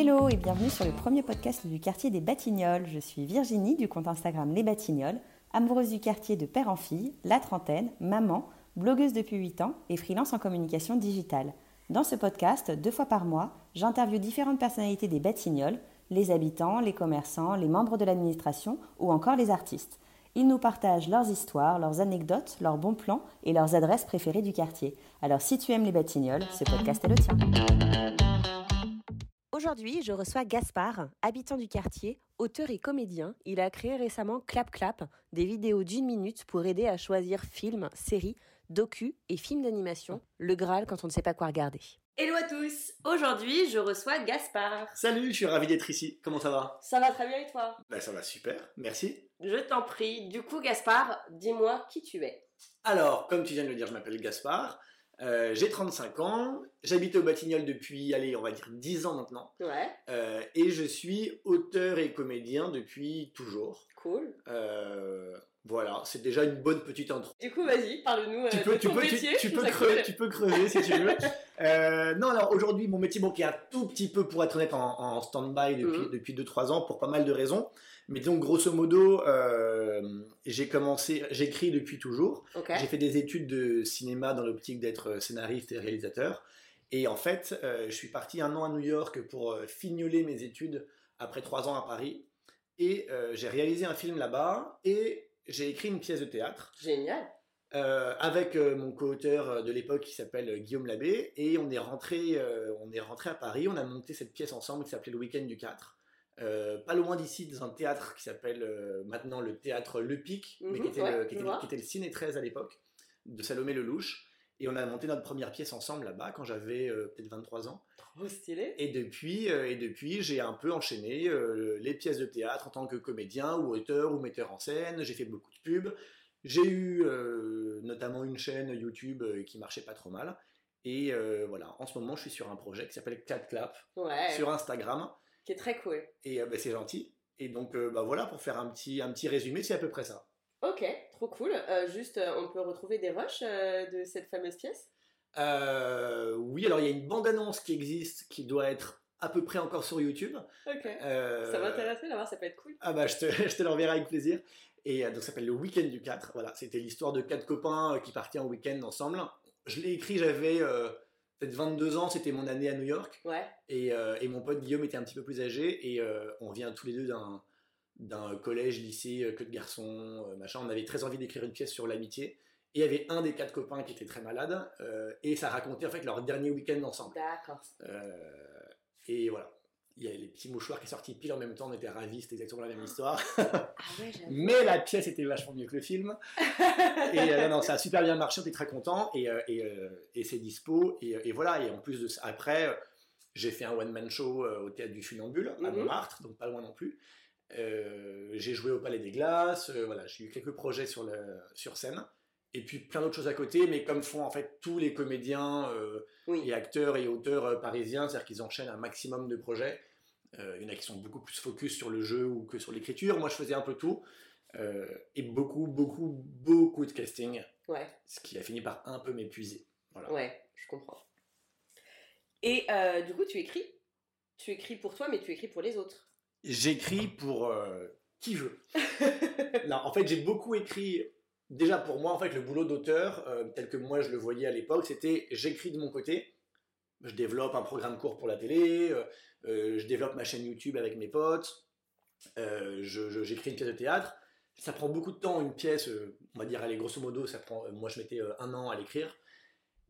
Hello et bienvenue sur le premier podcast du quartier des Batignolles. Je suis Virginie du compte Instagram Les Batignolles, amoureuse du quartier de père en fille, la trentaine, maman, blogueuse depuis 8 ans et freelance en communication digitale. Dans ce podcast, deux fois par mois, j'interviewe différentes personnalités des Batignolles, les habitants, les commerçants, les membres de l'administration ou encore les artistes. Ils nous partagent leurs histoires, leurs anecdotes, leurs bons plans et leurs adresses préférées du quartier. Alors si tu aimes les Batignolles, ce podcast est le tien. Aujourd'hui, je reçois Gaspard, habitant du quartier, auteur et comédien. Il a créé récemment Clap Clap, des vidéos d'une minute pour aider à choisir films, séries, docu et films d'animation, le Graal quand on ne sait pas quoi regarder. Hello à tous Aujourd'hui, je reçois Gaspard. Salut, je suis ravi d'être ici. Comment ça va? Ça va très bien et toi? Ben ça va super, merci. Je t'en prie. Du coup, Gaspard, dis-moi qui tu es. Alors, comme tu viens de le dire, je m'appelle Gaspard. Euh, j'ai 35 ans, j'habite au Batignolles depuis, allez, on va dire 10 ans maintenant. Ouais. Euh, et je suis auteur et comédien depuis toujours. Cool. Euh, voilà, c'est déjà une bonne petite intro. Du coup, vas-y, parle-nous Tu de peux, tu, peux, tu, métier. peux creuser, cool. tu peux creuser si tu veux. Non, alors aujourd'hui, mon métier bon, qui est un tout petit peu, pour être honnête, en, en stand-by depuis, Mhm. depuis 2-3 ans pour pas mal de raisons. Mais donc, grosso modo, euh, j'ai commencé, j'écris depuis toujours. J'ai fait des études de cinéma dans l'optique d'être scénariste et réalisateur. Et en fait, euh, je suis parti un an à New York pour euh, fignoler mes études après trois ans à Paris. Et euh, j'ai réalisé un film là-bas et j'ai écrit une pièce de théâtre Génial. euh, avec euh, mon co-auteur de l'époque qui s'appelle euh, Guillaume Labbé. Et on est, rentré, on est rentré à Paris, on a monté cette pièce ensemble qui s'appelait Le Week-end du 4. Euh, pas loin d'ici, dans un théâtre qui s'appelle euh, maintenant le théâtre Le Pic, mais Mhm, qui était, ouais, le, qui était- était le Ciné 13 à l'époque, de Salomé Lelouch. Et on a monté notre première pièce ensemble là-bas quand j'avais euh, peut-être 23 ans. Trop stylé. Et depuis, et depuis j'ai un peu enchaîné les pièces de théâtre en tant que comédien ou auteur ou metteur en scène. J'ai fait beaucoup de pubs. J'ai eu notamment une chaîne YouTube qui marchait pas trop mal. Et voilà, en ce moment, je suis sur un projet qui s'appelle Cat Clap Ouais. sur Instagram. Qui est très cool. Et euh, bah, c'est gentil. Et donc, euh, bah, voilà, pour faire un petit, un petit résumé, c'est à peu près ça. Ok, trop cool. Euh, juste, euh, on peut retrouver des rushs de cette fameuse pièce? Oui, alors il y a une bande-annonce qui existe qui doit être à peu près encore sur YouTube. Ok. Euh, Ça m'intéresserait d'avoir, ça peut être cool. Ah bah je te, je te l'enverrai avec plaisir. Et donc ça s'appelle le week-end du 4. Voilà, c'était l'histoire de quatre copains qui partaient en week-end ensemble. Je l'ai écrit, j'avais euh, peut-être 22 ans, c'était mon année à New York. Ouais. Et, euh, et mon pote Guillaume était un petit peu plus âgé. Et euh, on vient tous les deux d'un, d'un collège, lycée, euh, que de garçons, machin. On avait très envie d'écrire une pièce sur l'amitié. Et il y avait un des quatre copains qui était très malade. euh, et ça racontait en fait leur dernier week-end ensemble. D'accord. Et voilà. Il y a les petits mouchoirs qui sont sortis pile en même temps, on était ravis, c'était exactement la même histoire. Ah ouais, j'avoue. Mais la pièce était vachement mieux que le film. Et euh, non, ça a super bien marché, on était très contents. Et, euh, et, euh, et c'est dispo. Et, et voilà, et en plus de ça, après, euh, j'ai fait un one-man show euh, au théâtre du Funambule, à Mhm. Montmartre, donc pas loin non plus. Euh, j'ai joué au Palais des Glaces, euh, voilà, j'ai eu quelques projets sur, le, sur scène. Et puis plein d'autres choses à côté, mais comme font en fait tous les comédiens euh, Oui. et acteurs et auteurs euh, parisiens, c'est-à-dire qu'ils enchaînent un maximum de projets. Euh, il y en a qui sont beaucoup plus focus sur le jeu ou que sur l'écriture. Moi, je faisais un peu tout. Euh, et beaucoup, beaucoup, beaucoup de casting, Ouais. ce qui a fini par un peu m'épuiser. Voilà. Ouais, je comprends. Et euh, du coup, tu écris. Tu écris pour toi, mais tu écris pour les autres. J'écris pour euh, qui veut. non, en fait, j'ai beaucoup écrit. Déjà pour moi, en fait, le boulot d'auteur, euh, tel que moi je le voyais à l'époque, c'était j'écris de mon côté. Je développe un programme court pour la télé, je développe ma chaîne YouTube avec mes potes, euh, j'écris une pièce de théâtre. Ça prend beaucoup de temps, une pièce, euh, on va dire, allez, grosso modo, ça prend, euh, moi je mettais euh, un an à l'écrire.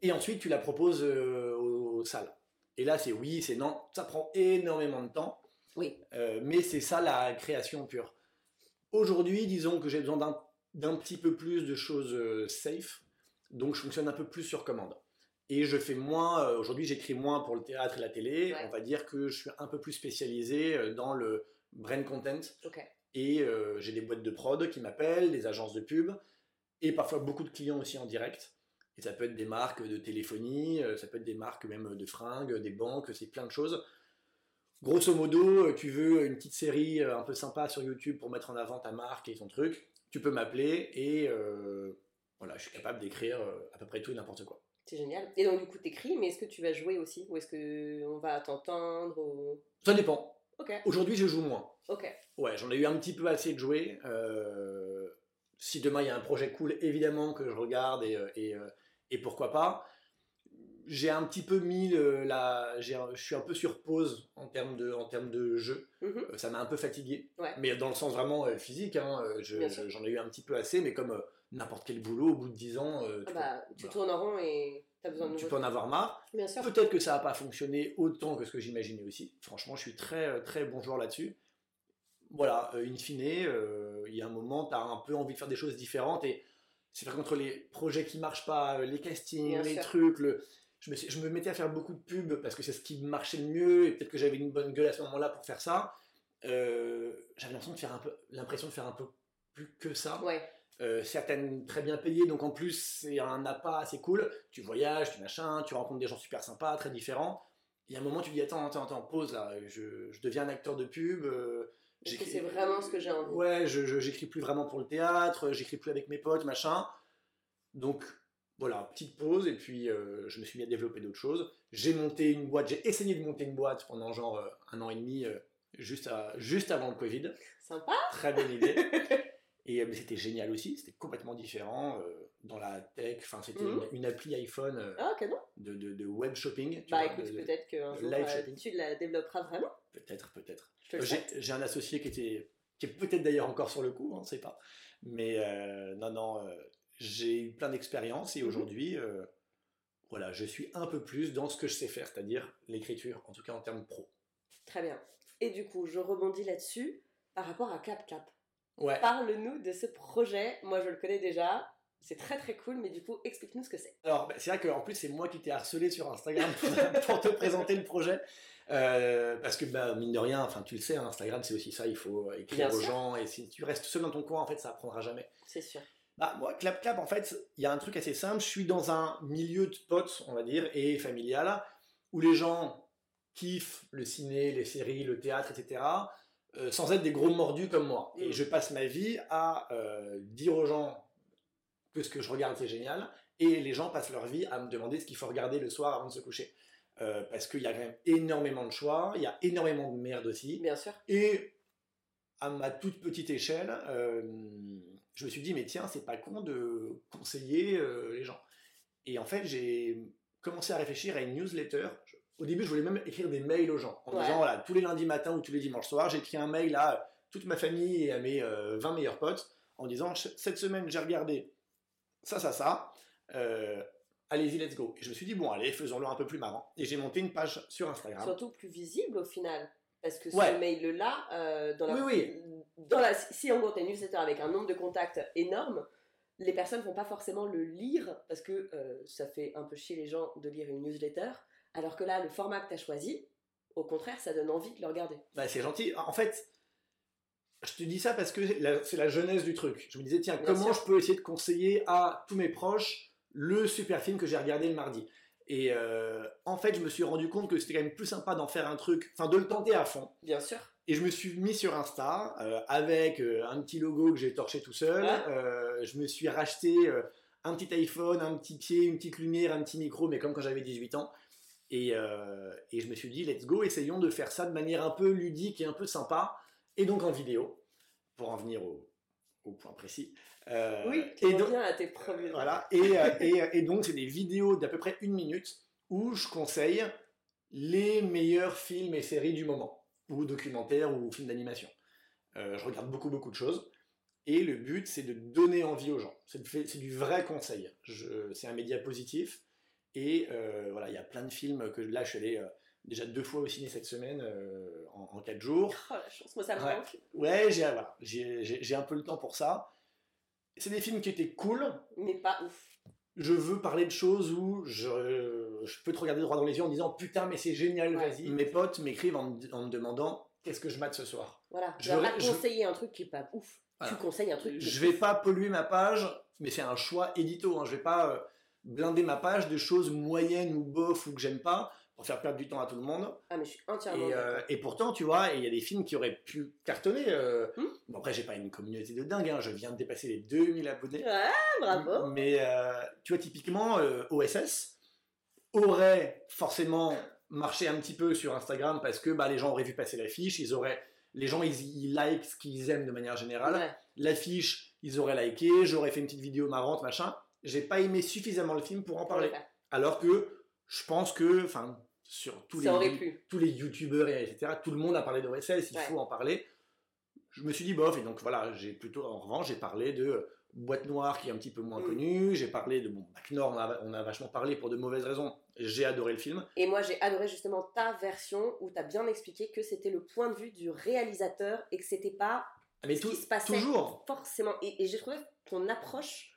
Et ensuite, tu la proposes euh, aux, aux salles. Et là, c'est oui, c'est non, ça prend énormément de temps. Oui. Euh, mais c'est ça la création pure. Aujourd'hui, disons que j'ai besoin d'un- d'un petit peu plus de choses euh, safe, donc je fonctionne un peu plus sur commande. Et je fais moins, euh, aujourd'hui j'écris moins pour le théâtre et la télé, Ouais. on va dire que je suis un peu plus spécialisé euh, dans le brand content, et euh, j'ai des boîtes de prod qui m'appellent, des agences de pub, et parfois beaucoup de clients aussi en direct. Et ça peut être des marques de téléphonie, ça peut être des marques même de fringues, des banques, c'est plein de choses. Grosso modo, tu veux une petite série un peu sympa sur YouTube pour mettre en avant ta marque et ton truc, tu peux m'appeler et euh, voilà, je suis capable d'écrire à peu près tout et n'importe quoi. C'est génial. Et donc, du coup, t'écris, mais est-ce que tu vas jouer aussi? Ou est-ce qu'on va t'entendre ou... Ça dépend. Aujourd'hui, je joue moins. ok. Ouais, j'en ai eu un petit peu assez de jouer. Euh, si demain il y a un projet cool, évidemment que je regarde et, euh, et, euh, et pourquoi pas. J'ai un petit peu mis le- la. Je suis un peu sur pause en termes de, en termes de jeu. Mhm. Euh, Ça m'a un peu fatigué. Ouais. Mais dans le sens vraiment physique. hein, je- J'en ai eu un petit peu assez, mais comme n'importe quel boulot, au bout de 10 ans, euh, Ah tu, bah, tu voilà. tournes en rond et t'as besoin de tu peux en avoir marre. Peut-être que ça n'a pas fonctionné autant que ce que j'imaginais aussi. Franchement, je suis très, euh, très bon joueur là-dessus. Voilà, euh, in fine, euh, il y a un moment, tu as un peu envie de faire des choses différentes et c'est vrai contre les projets qui marchent pas, les castings, Bien les sûr. trucs, le... je, me, je me mettais à faire beaucoup de pubs parce que c'est ce qui marchait le mieux et peut-être que j'avais une bonne gueule à ce moment-là pour faire ça. Euh, j'avais l'impression de faire un peu, l'impression de faire un peu plus que ça. Ouais, Euh, certaines très bien payées, donc en plus c'est un appât assez cool. Tu voyages, tu machin, tu rencontres des gens super sympas, très différents. Il y a un moment tu dis attends, attends, attends, pause là, je, je deviens un acteur de pub. euh, c'est vraiment ce que j'ai envie? Ouais, je, je- j'écris plus vraiment pour le théâtre, j'écris plus avec mes potes, machin. Donc voilà, petite pause et puis euh, je me suis mis à développer d'autres choses. J'ai monté une boîte, j'ai essayé de monter une boîte pendant genre euh, un an et demi, euh, juste, à- juste avant le Covid. Sympa Très bonne idée. Et euh, mais c'était génial aussi, c'était complètement différent euh, dans la tech. Enfin, c'était Mhm. une, une appli iPhone euh, Ah, de, de, de web shopping. tu Bah vois, écoute, peut-être qu'un jour, euh, tu la développeras vraiment. Peut-être, peut-être. J'ai un associé qui était, qui est peut-être d'ailleurs encore sur le coup, on ne sait pas. Mais non, non, j'ai eu plein d'expériences et Mhm. aujourd'hui, voilà, je suis un peu plus dans ce que je sais faire, c'est-à-dire l'écriture, en tout cas en termes pro. Très bien. Et du coup, je rebondis là-dessus par rapport à Clap Clap. Ouais. Parle-nous de ce projet. Moi, je le connais déjà. C'est très très cool, mais du coup, explique-nous ce que c'est. Alors, bah, c'est vrai qu'en plus, c'est moi qui t'ai harcelé sur Instagram pour, te présenter le projet. Euh, parce que, bah, mine de rien, enfin, tu le sais, hein, Instagram, c'est aussi ça, il faut écrire Bien aux sûr. gens. Et si tu restes seul dans ton coin, en fait, ça apprendra jamais. C'est sûr. Bah, moi, Clap Clap, en fait, il y a un truc assez simple. Je suis dans un milieu de potes, on va dire, et familial, où les gens kiffent le ciné, les séries, le théâtre, etc., euh, sans être des gros mordus comme moi. Et Mm. je passe ma vie à euh, dire aux gens que ce que je regarde, c'est génial, et les gens passent leur vie à me demander ce qu'il faut regarder le soir avant de se coucher. Euh, parce qu'il y a quand même énormément de choix, il y a énormément de merde aussi. Bien sûr. Et à ma toute petite échelle, je me suis dit, mais tiens, c'est pas con de conseiller les gens. Et en fait, j'ai commencé à réfléchir à une newsletter. Je- Au début, je voulais même écrire des mails aux gens, en Ouais. disant, voilà, tous les lundis matins ou tous les dimanches soirs, j'écris un mail à toute ma famille et à mes euh, 20 meilleurs potes, en disant, cette semaine, j'ai regardé ça, ça, ça. Euh, Allez-y, let's go. Et je me suis dit, bon, allez, faisons-le un peu plus marrant. Et j'ai monté une page sur Instagram. Surtout plus visible au final. Parce que Ouais. ce mail-là, euh, dans la, Oui, Dans la, si gros t'as une newsletter avec un nombre de contacts énorme, les personnes vont pas forcément le lire parce que euh, ça fait un peu chier les gens de lire une newsletter. Alors que là, le format que tu as choisi, au contraire, ça donne envie de le regarder. Bah, c'est gentil. En fait, je te dis ça parce que c'est la jeunesse du truc. Je me disais, tiens, Bien comment sûr. je peux essayer de conseiller à tous mes proches le super film que j'ai regardé le mardi? Et euh, en fait, je me suis rendu compte que c'était quand même plus sympa d'en faire un truc, enfin de le tenter à fond. Bien sûr. Et je me suis mis sur Insta euh, avec euh, un petit logo que j'ai torché tout seul. Ouais. Je me suis racheté un petit iPhone, un petit pied, une petite lumière, un petit micro, mais comme quand j'avais 18 ans. Et, euh, et je me suis dit, let's go, essayons de faire ça de manière un peu ludique et un peu sympa, et donc en vidéo, pour en venir au, au point précis. Euh, oui, et donc- à tes premiers. voilà. Et, euh, et, euh, et donc, c'est des vidéos d'à peu près une minute où je conseille les meilleurs films et séries du moment, ou documentaires ou films d'animation. Euh, je regarde beaucoup, beaucoup de choses. Et le but, c'est de donner envie aux gens. C'est du vrai conseil. C'est un média positif. Et euh, voilà, il y a plein de films que là, je suis allé euh, déjà deux fois au ciné cette semaine, euh, en, en quatre jours. Oh la chance, moi ça me Ouais. manque. Ouais, j'ai voilà, j'ai- un peu le temps pour ça. C'est des films qui étaient cool, Mais pas ouf. je veux parler de choses où je, je peux te regarder droit dans les yeux en disant putain mais c'est génial, Ouais. vas-y. Mes potes m'écrivent en, me- en me demandant qu'est-ce que je mate ce soir? Voilà. Je vais- pas je- conseiller un truc qui est pas ouf. Voilà. Tu conseilles un truc qui est Je vais ouf. pas polluer ma page, mais c'est un choix édito. Hein. Je vais pas blinder ma page de choses moyennes ou bof ou que j'aime pas pour faire perdre du temps à tout le monde. Ah, mais je suis entièrement. Et, euh, et pourtant, tu vois, il y a des films qui auraient pu cartonner. euh. Hmm. Bon, après, j'ai pas une communauté de dingue, hein. je viens de dépasser les 2000 abonnés. Ouais, bravo. Mais euh, tu vois, typiquement, euh, OSS, aurait forcément marché un petit peu sur Instagram parce que bah, les gens auraient vu passer l'affiche, ils auraient, les gens ils, ils likent ce qu'ils aiment de manière générale. Ouais. L'affiche, ils auraient liké, j'aurais fait une petite vidéo marrante, machin. J'ai pas aimé suffisamment le film pour en parler. Ouais. Alors que je pense que, enfin, sur tous Ça les, tous les youtubeurs, et etc., tout le monde a parlé d'OSS, il Ouais. faut en parler. Je me suis dit bof, et donc voilà, j'ai plutôt, en revanche, j'ai parlé de Boîte Noire qui est un petit peu moins Mm. connue, j'ai parlé de, bon, Bac Nord, on a, on a vachement parlé pour de mauvaises raisons, j'ai adoré le film. Et moi, j'ai adoré justement ta version où tu as bien expliqué que c'était le point de vue du réalisateur et que c'était pas Mais ce tout- qui se passait toujours, forcément. Et, et j'ai trouvé ton approche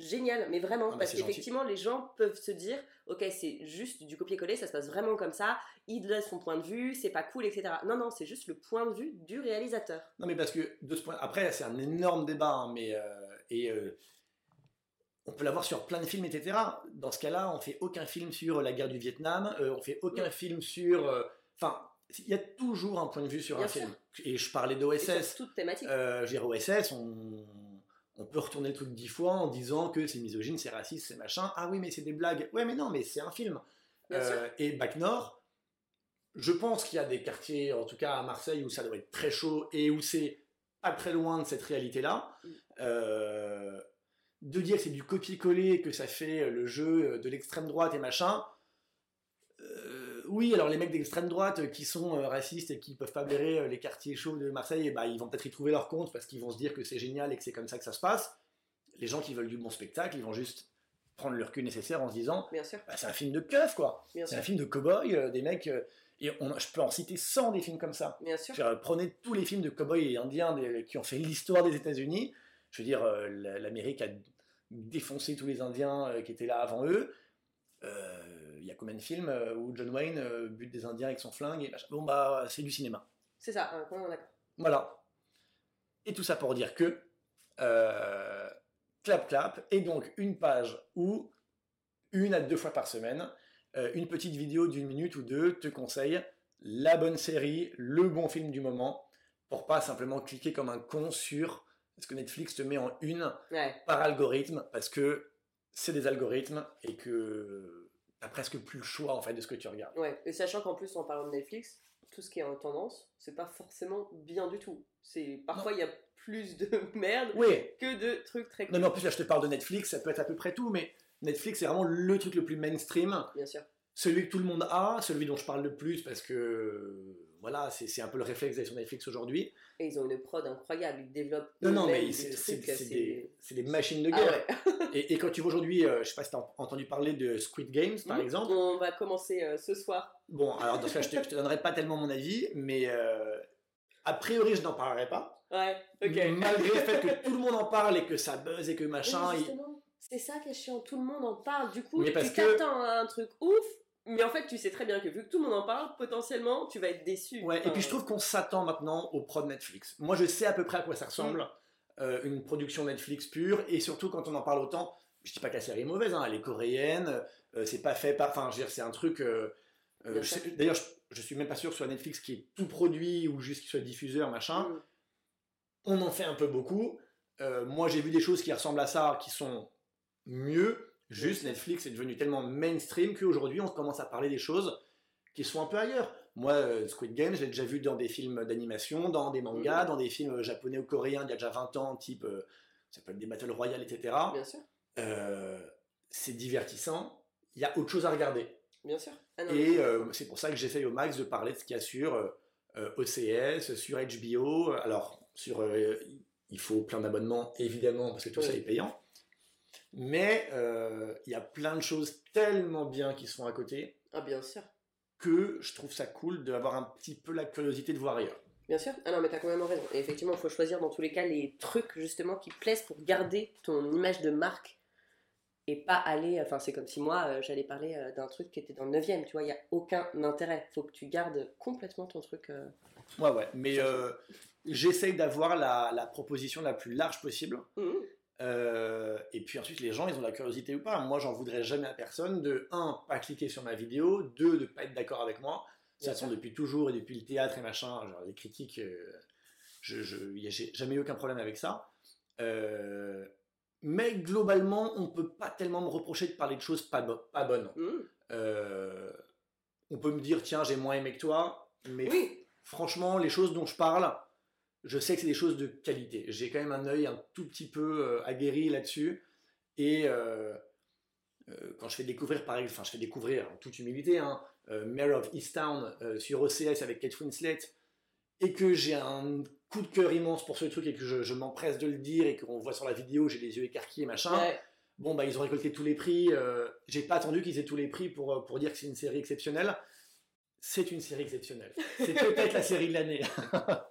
géniale, mais vraiment, Ah parce qu'effectivement, les gens peuvent se dire, ok, c'est juste du copier-coller, ça se passe vraiment comme ça, il donne son point de vue, c'est pas cool, etc. Non, non, c'est juste le point de vue du réalisateur. Non, mais parce que de ce point. Après, c'est un énorme débat, hein, mais. euh, et. euh, on peut l'avoir sur plein de films, etc. Dans ce cas-là, on fait aucun film sur la guerre du Vietnam, euh, on fait aucun film sur. euh, Enfin, il y a toujours un point de vue sur Bien un sûr. film. Et je parlais d'OSS. toute thématique. Euh, je veux dire, OSS, on, on peut retourner le truc dix fois en disant que c'est misogyne, c'est raciste, c'est machin. Ah oui, mais c'est des blagues. Ouais, mais non, mais c'est un film. Euh, et Bac Nord, je pense qu'il y a des quartiers, en tout cas à Marseille, où ça doit être très chaud et où c'est pas très loin de cette réalité-là. Mm. Euh, de dire que c'est du copier-coller, que ça fait le jeu de l'extrême droite et machin. Euh, oui, alors les mecs d'extrême droite qui sont euh, racistes et qui peuvent pas blairer euh, les quartiers chauds de Marseille, ben, ils vont peut-être y trouver leur compte parce qu'ils vont se dire que c'est génial et que c'est comme ça que ça se passe. Les gens qui veulent du bon spectacle, ils vont juste prendre le recul nécessaire en se disant Bien sûr, bah, c'est un film de keuf quoi. C'est un film de cow-boy, euh, des mecs. euh, et on- je peux en citer 100 des films comme ça. bien sûr. Je veux dire, prenez tous les films de cow-boy et indiens des- qui ont fait l'histoire des États-Unis. Je veux dire, euh, la- l'Amérique a défoncé tous les Indiens euh, qui étaient là avant eux. Euh, Il y a combien de films euh, où John Wayne euh, bute des Indiens avec son flingue et. Bon bah c'est du cinéma. C'est ça, hein, complètement d'accord. Voilà. Et tout ça pour dire que euh, clap clap et donc une page où une à deux fois par semaine, euh, une petite vidéo d'une minute ou deux te conseille la bonne série, le bon film du moment, pour pas simplement cliquer comme un con sur ce que Netflix te met en une Ouais, par algorithme, parce que c'est des algorithmes et que t'as presque plus le choix en fait de ce que tu regardes. ouais. Et sachant qu'en plus, en parlant de Netflix, tout ce qui est en tendance, c'est pas forcément bien du tout. C'est Parfois, il y a plus de merde Oui, que de trucs très cool. non mais en plus là je te parle de Netflix, ça peut être à peu près tout, mais Netflix c'est vraiment le truc le plus mainstream, Bien sûr. celui que tout le monde a, celui dont je parle le plus parce que voilà, c'est un peu le réflexe d'aller sur Netflix aujourd'hui. Et ils ont une prod incroyable, ils développent. Non, non, mais c'est des, des machines de Ah guerre. ouais. et, et quand tu vois aujourd'hui, euh, je sais pas si tu as entendu parler de Squid Games par Mhm. exemple. On va commencer euh, ce soir. Bon, alors dans ce cas, je te, je te donnerai pas tellement mon avis, mais euh, a priori, je n'en parlerai pas. Ouais, ok. Malgré le fait que tout le monde en parle et que ça buzz et que Oui, machin. justement, c'est ça qui est chiant. Tout le monde en parle. Du coup, Mais parce tu que- t'attends à un truc ouf, mais en fait, tu sais très bien que vu que tout le monde en parle, potentiellement, tu vas être déçu. Ouais, et puis je trouve qu'on s'attend maintenant aux prod Netflix. Moi, je sais à peu près à quoi ça ressemble, euh, une production Netflix pure, et surtout quand on en parle autant. Je dis pas que la série est mauvaise, hein, elle est coréenne, euh, c'est pas fait par. Enfin, je veux dire, c'est un truc. euh, D'ailleurs, je, je suis même pas sûr que ce soit Netflix qui est tout produit ou juste qu'il soit diffuseur, machin. mm, On en fait un peu beaucoup. Moi, j'ai vu des choses qui ressemblent à ça, qui sont mieux. Juste, Netflix est devenu tellement mainstream qu'aujourd'hui, on commence à parler des choses qui sont un peu ailleurs. Moi, euh, Squid Game, je l'ai déjà vu dans des films d'animation, dans des mangas, Mhm. dans des films japonais ou coréens d'il y a déjà 20 ans, type, euh, ça peut être des Battle Royale, etc. Bien sûr, Euh, c'est divertissant. Il y a autre chose à regarder. bien sûr. Ah non, Et euh, c'est pour ça que j'essaye au max de parler de ce qu'il y a sur euh, euh, OCS, sur HBO. Alors, sur, euh, il faut plein d'abonnements, évidemment, parce que tout ça est payant. Mais euh, il y a plein de choses tellement bien qui sont à côté Ah, bien sûr. que je trouve ça cool d'avoir un petit peu la curiosité de voir ailleurs. Bien sûr. Ah non, mais t'as complètement raison. Et effectivement, il faut choisir dans tous les cas les trucs justement qui plaisent pour garder ton image de marque et pas aller. Enfin, c'est comme si moi, euh, j'allais parler euh, d'un truc qui était dans le 9 tu vois, il n'y a aucun intérêt. faut que tu gardes complètement ton truc. euh, Ouais, ouais. Mais j'essaye d'avoir la, la proposition la plus large possible. mhm. Euh, et puis ensuite, les gens, ils ont la curiosité ou pas. Moi, j'en voudrais jamais à personne de, un, pas cliquer sur ma vidéo, deux, de pas être d'accord avec moi. Ça sont depuis toujours et depuis le théâtre et machin, genre les critiques, euh, je, j'ai jamais eu aucun problème avec ça. Euh, Mais globalement, on peut pas tellement me reprocher de parler de choses pas, bo- pas bonnes. Mmh. Euh, on peut me dire, tiens, j'ai moins aimé que toi, mais Oui, franchement, les choses dont je parle, je sais que c'est des choses de qualité. J'ai quand même un œil un tout petit peu euh, aguerri là-dessus. Et euh, euh, quand je fais découvrir, par exemple, enfin, je fais découvrir en toute humilité, hein, Mayor of Easttown sur OCS avec Kate Winslet, et que j'ai un coup de cœur immense pour ce truc et que je, je m'empresse de le dire et qu'on voit sur la vidéo, j'ai les yeux écarquillés, machin. ouais. Bon, bah, ils ont récolté tous les prix. j'ai pas attendu qu'ils aient tous les prix pour, pour dire que c'est une série exceptionnelle. C'est une série exceptionnelle. C'est peut-être la série de l'année.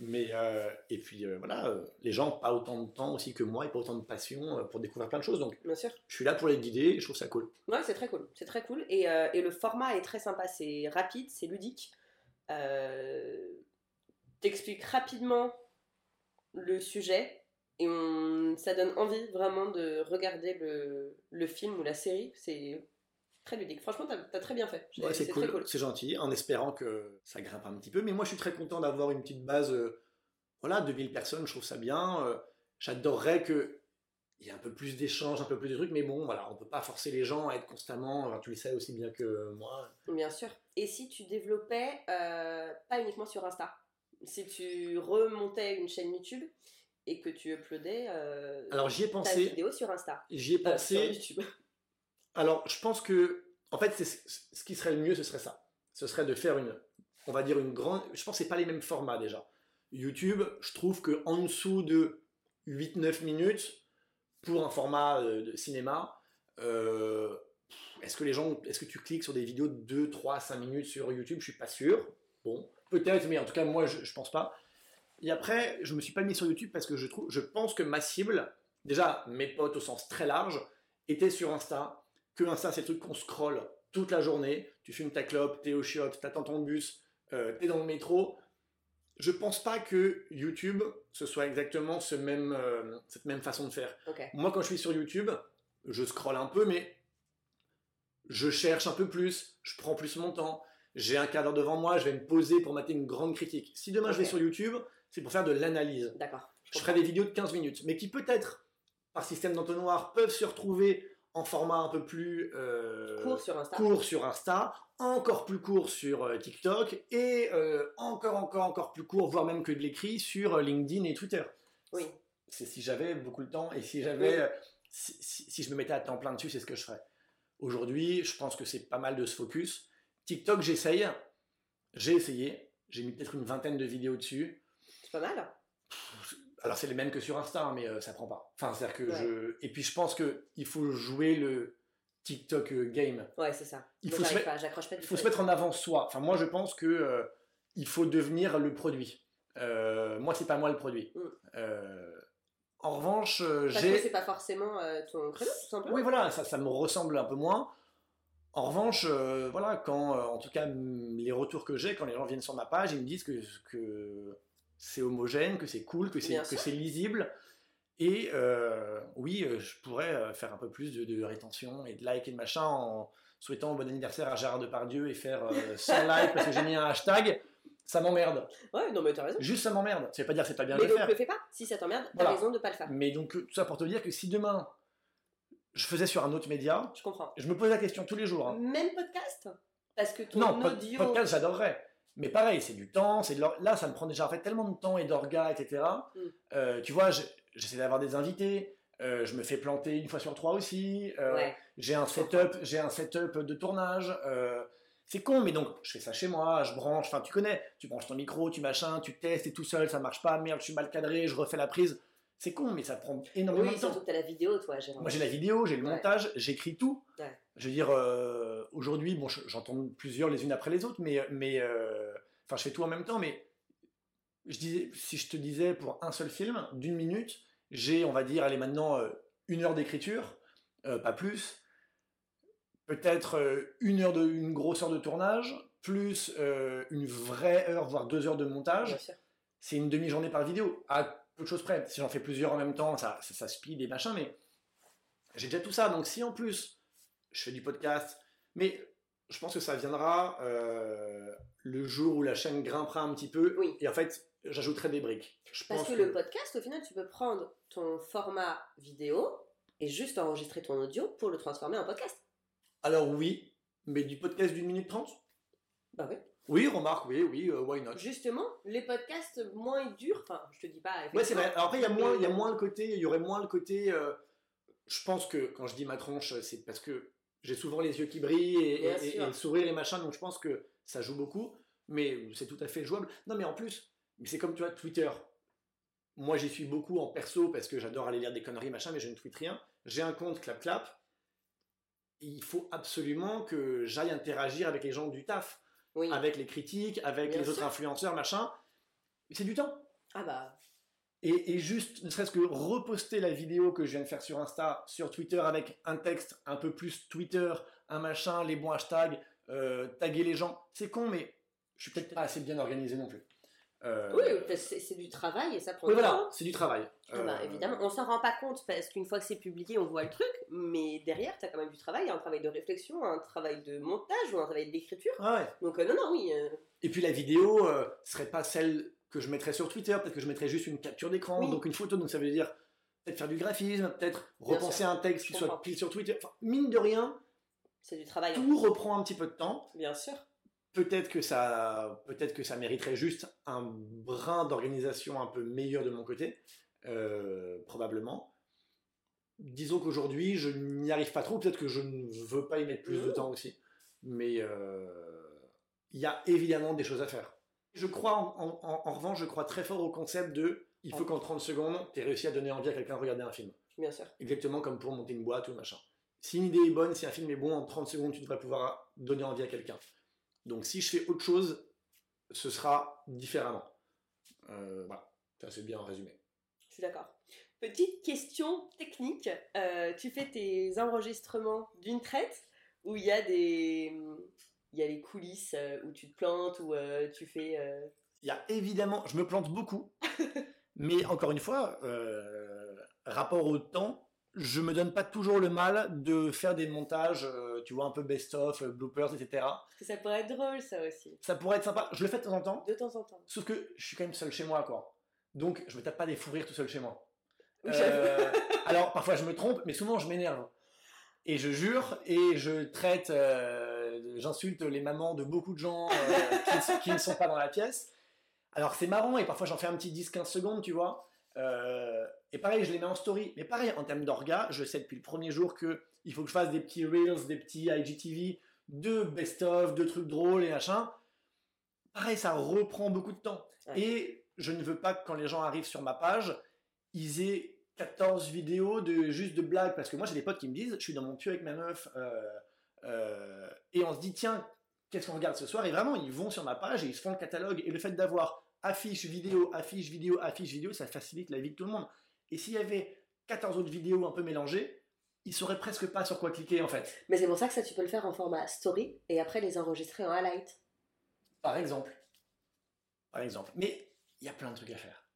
Mais, euh, et puis euh, voilà, euh, les gens n'ont pas autant de temps aussi que moi et pas autant de passion pour découvrir plein de choses. Donc, bien sûr. je suis là pour les guider et je trouve ça cool. Ouais, c'est très cool. C'est très cool. Et, et le format est très sympa. C'est rapide, c'est ludique. T'expliques rapidement le sujet et on, ça donne envie vraiment de regarder le, le film ou la série. C'est très ludique. Franchement, t'as as très bien fait. Ouais, c'est cool, c'est gentil, en espérant que ça grimpe un petit peu. Mais moi, je suis très content d'avoir une petite base, euh, voilà, 2000 personnes, je trouve ça bien. Euh, J'adorerais que il y ait un peu plus d'échanges, un peu plus de trucs, mais bon, voilà, on peut pas forcer les gens à être constamment, tu le sais aussi bien que moi. Bien sûr. Et si tu développais, euh, pas uniquement sur Insta, si tu remontais une chaîne YouTube et que tu uploadais euh, Alors j'y ai ta pensé, vidéo sur Insta, j'y ai pensé. YouTube. Alors, je pense que, en fait, ce qui serait le mieux, ce serait ça. Ce serait de faire une, on va dire une grande. Je pense que c'est pas les mêmes formats déjà. YouTube, je trouve que en dessous de 8-9 minutes pour un format euh, de cinéma, euh, est-ce que les gens, est-ce que tu cliques sur des vidéos de 2, 3, 5 minutes sur YouTube? Je suis pas sûr. Bon, peut-être, mais en tout cas, moi, je, je pense pas. Et après, je me suis pas mis sur YouTube parce que je trouve, je pense que ma cible, déjà mes potes au sens très large, étaient sur Insta. Que Insta, c'est le truc qu'on scrolle toute la journée. Tu fumes ta clope, t'es au chiottes, t'attends ton bus, euh, t'es dans le métro. Je pense pas que YouTube, ce soit exactement ce même, euh, cette même façon de faire. Moi, quand je suis sur YouTube, je scrolle un peu, mais je cherche un peu plus, je prends plus mon temps. J'ai un cadre devant moi, je vais me poser pour mater une grande critique. Si demain je vais sur YouTube, c'est pour faire de l'analyse. D'accord. Je ferai des vidéos de 15 minutes, mais qui peut-être, par système d'entonnoir, peuvent se retrouver en format un peu plus euh, Cours sur Insta. court sur Insta, encore plus court sur euh, TikTok, et euh, encore, encore, encore plus court, voire même que de l'écrit, sur LinkedIn et Twitter. Oui. C'est si j'avais beaucoup de temps et si j'avais, Oui. si, si- si je me mettais à temps plein dessus, c'est ce que je ferais. Aujourd'hui, je pense que c'est pas mal de se focus. TikTok, j'essaye. J'ai essayé. J'ai mis peut-être une vingtaine de vidéos dessus. C'est pas mal. Alors c'est les mêmes que sur Insta, hein, mais euh, ça prend pas. Enfin, c'est-à-dire que Ouais. je. Et puis je pense que il faut jouer le TikTok euh, game. Ouais, c'est ça. Il faut se pas, Il faut se mettre en avant soi. Enfin, moi, je pense que euh, il faut devenir le produit. Euh, moi, c'est pas moi le produit. Mm. En revanche, j'ai. c'est pas forcément ton créneau, tout simplement. Oui, voilà, ça, ça me ressemble un peu moins. En revanche, voilà, quand, en tout cas, les retours que j'ai, quand les gens viennent sur ma page, ils me disent que, que c'est homogène, que c'est cool, que c'est lisible. Et euh, oui, euh, je pourrais euh, faire un peu plus de, de rétention et de likes et de machin en souhaitant bon anniversaire à Gérard Depardieu et faire euh, 100 likes parce que j'ai mis un hashtag. Ça m'emmerde. Ouais, non, mais t'as raison. Juste ça m'emmerde. Ça veut pas dire que c'est pas bien Mais de le donc, faire. le fais pas. Si ça t'emmerde, t'as Voilà. raison de pas le faire. Mais donc, tout ça pour te dire que si demain je faisais sur un autre média, Je comprends. je me pose la question tous les jours. hein. Même podcast? Parce que ton Non, audio. podcast, j'adorerais. Mais pareil, c'est du temps, c'est là, ça me prend déjà en fait tellement de temps et d'orga, etc. Mm. Euh, tu vois, je- j'essaie d'avoir des invités, euh, je me fais planter une fois sur trois aussi. euh, Ouais. J'ai un setup, j'ai un setup de tournage. c'est con, mais donc je fais ça chez moi, je branche. Enfin, tu connais, tu branches ton micro, tu machin, tu testes, et tout seul, ça marche pas, merde, je suis mal cadré, je refais la prise. C'est con, mais ça prend énormément Oui, de temps. surtout que t'as la vidéo, toi, Jérôme. Moi j'ai la vidéo, j'ai le Ouais. montage, j'écris tout. Ouais. Je veux dire, euh, aujourd'hui, bon, je- j'entends plusieurs les unes après les autres, mais, mais euh, enfin, je fais tout en même temps. Mais je disais, si je te disais pour un seul film d'une minute, j'ai, on va dire, allez maintenant euh, une heure d'écriture, pas plus. Peut-être une heure de, une grosse heure de tournage, plus une vraie heure, voire deux heures de montage c'est une demi-journée par vidéo, à peu de choses près. Si j'en fais plusieurs en même temps, ça, ça, ça speed et machin, mais j'ai déjà tout ça. Donc si en plus, je fais du podcast, mais je pense que ça viendra euh, le jour où la chaîne grimpera un petit peu. Oui. Et en fait, j'ajouterais des briques. Je Parce pense que, le podcast, au final, tu peux prendre ton format vidéo et juste enregistrer ton audio pour le transformer en podcast. Alors oui, mais du podcast d'une minute trente? Bah oui. Oui, remarque, oui, oui, euh, why not? Justement, les podcasts moins durs, enfin, je te dis pas. Ouais, c'est vrai. Alors après, il y a moins, il y a mais- moins le côté, il y aurait moins le côté. euh, je pense que quand je dis ma tronche, c'est parce que j'ai souvent les yeux qui brillent et, Bien et- et- sûr. et le sourire et machin, donc je pense que ça joue beaucoup. Mais c'est tout à fait jouable. Non, mais en plus, c'est comme tu vois Twitter. Moi, j'y suis beaucoup en perso parce que j'adore aller lire des conneries machin, mais je ne tweete rien. J'ai un compte clap clap. Il faut absolument que j'aille interagir avec les gens du taf, Oui. avec les critiques, avec Bien les autres influenceurs machin. C'est du temps. Ah bah. Et, et juste, ne serait-ce que reposter la vidéo que je viens de faire sur Insta, sur Twitter, avec un texte un peu plus Twitter, un machin, les bons hashtags, euh, taguer les gens. C'est con, mais je suis peut-être pas assez bien organisé non plus. Euh, Oui, c'est du travail et ça prend oui, du voilà, temps. c'est du travail. Ah bah, Euh, évidemment, on s'en rend pas compte parce qu'une fois que c'est publié, on voit le truc, mais derrière, tu as quand même du travail, un travail de réflexion, un travail de montage ou un travail d'écriture. ah ouais. Donc, euh, non, non, oui. euh, Et puis la vidéo serait pas celle que je mettrais sur Twitter, peut-être que je mettrais juste une capture d'écran, Oui. donc une photo, donc ça veut dire peut-être faire du graphisme, peut-être repenser sûr, un texte qui soit pile sur Twitter. Enfin, mine de rien, c'est du travail. hein. tout reprend un petit peu de temps. Bien sûr. Peut-être que ça, peut-être que ça mériterait juste un brin d'organisation un peu meilleur de mon côté, euh, probablement. Disons qu'aujourd'hui, je n'y arrive pas trop. Peut-être que je ne veux pas y mettre plus de Mhm. temps aussi. Mais euh, il y a évidemment des choses à faire. Je crois, en, en- en- en revanche, je crois très fort au concept de il faut qu'en 30 secondes, tu aies réussi à donner envie à quelqu'un de regarder un film. Bien sûr. Exactement comme pour monter une boîte ou machin. Si une idée est bonne, si un film est bon, en 30 secondes, tu devrais pouvoir donner envie à quelqu'un. Donc si je fais autre chose, ce sera différemment. Euh, voilà, ça c'est bien résumé. Je suis d'accord. Petite question technique. euh, tu fais tes enregistrements d'une traite où il y a des. Il y a les coulisses euh, où tu te plantes, où euh, tu fais. euh, Il y a évidemment, je me plante beaucoup, mais encore une fois, euh, rapport au temps, je me donne pas toujours le mal de faire des montages, euh, tu vois, un peu best-of, euh, bloopers, etc. Parce que ça pourrait être drôle, ça aussi. Ça pourrait être sympa. Je le fais de temps en temps, De temps en temps. sauf que je suis quand même seul chez moi, quoi. Donc je me tape pas des fous rires tout seul chez moi. Euh, alors parfois je me trompe, mais souvent je m'énerve. Et je jure, et je traite, euh, j'insulte les mamans de beaucoup de gens qui, ne sont- qui ne sont pas dans la pièce. Alors c'est marrant, et parfois j'en fais un petit 10-15 secondes, tu vois. Euh, et pareil, je les mets en story. Mais pareil, en termes d'orga, je sais depuis le premier jour que il faut que je fasse des petits reels, des petits IGTV, de best-of, de trucs drôles et machin. Pareil, ça reprend beaucoup de temps. Ouais. Et je ne veux pas que quand les gens arrivent sur ma page, ils aient 14 vidéos de juste de blagues. Parce que moi, j'ai des potes qui me disent, je suis dans mon pieu avec ma meuf, euh, euh, et on se dit, tiens, qu'est-ce qu'on regarde ce soir? Et vraiment, ils vont sur ma page et ils se font le catalogue. Et le fait d'avoir affiche vidéo, affiche vidéo, affiche vidéo, ça facilite la vie de tout le monde. Et s'il y avait 14 autres vidéos un peu mélangées, ils sauraient presque pas sur quoi cliquer en fait. Mais c'est pour ça que ça, tu peux le faire en format story et après les enregistrer en highlight. Par exemple. Par exemple. Mais il y a plein de trucs à faire.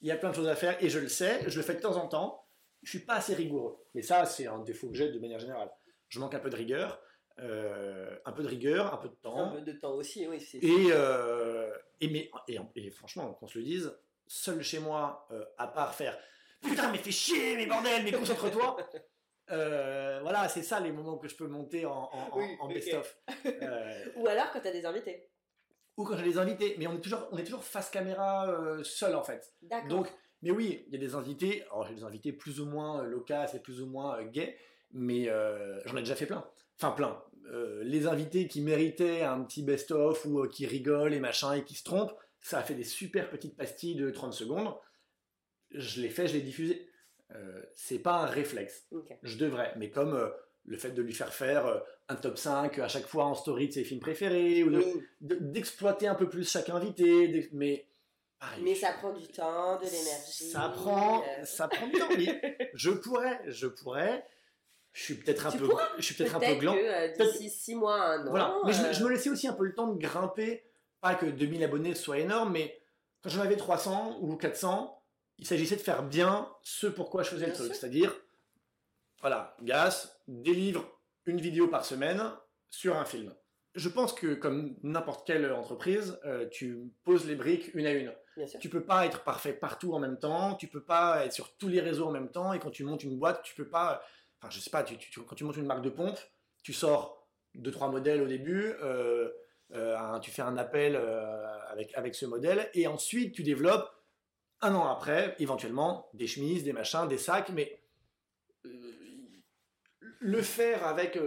Il y a plein de choses à faire et je le sais, je le fais de temps en temps. Je suis pas assez rigoureux. Mais ça, c'est un défaut que j'ai de manière générale. Je manque un peu de rigueur, euh, un peu de rigueur, un peu de temps. Un peu de temps aussi, oui. Et, euh, et, mais, et, et franchement, qu'on se le dise, seul chez moi, euh, à part faire Putain, mais fais chier, mais bordel, mais concentre-toi Voilà, c'est ça les moments que je peux monter en, en- en- Oui, en ok. best-of. Ou alors quand t'as des invités. ou quand j'ai des invités, mais on est toujours, on est toujours face caméra seul en fait. D'accord. Donc, mais oui, il y a des invités, alors j'ai des invités plus ou moins loquaces et plus ou moins gays, mais euh, j'en ai déjà fait plein. Enfin, plein. Euh, les invités qui méritaient un petit best-of ou euh, qui rigolent et machin et qui se trompent, ça a fait des super petites pastilles de 30 secondes. Je l'ai fait, je l'ai diffusé. C'est pas un réflexe. Je devrais, mais comme le fait de lui faire faire un top 5 à chaque fois en story de ses films préférés, ou de- d'exploiter un peu plus chaque invité, mais pareil, Mais ça prend du temps, de l'énergie. ça prend, ça prend du temps. je pourrais, je pourrais. Je suis peut-être un peu, je suis peut-être un peu gland. euh, d'ici 6 mois, un an. Voilà. Mais je, euh, je me laissais aussi un peu le temps de grimper, pas que 2000 abonnés soit énorme, mais quand j'en avais 300 ou 400, il s'agissait de faire bien ce pourquoi je faisais le truc. C'est-à-dire, voilà, Gas délivre une vidéo par semaine sur un film. je pense que comme n'importe quelle entreprise, euh, tu poses les briques une à une. Tu peux pas être parfait partout en même temps, tu peux pas être sur tous les réseaux en même temps, et quand tu montes une boîte, tu peux pas. Enfin, je sais pas, tu, tu- quand tu montes une marque de pompe, tu sors deux trois modèles au début, euh, euh, un- tu fais un appel euh, avec avec ce modèle, et ensuite tu développes un an après, éventuellement des chemises, des machins, des sacs, mais le faire avec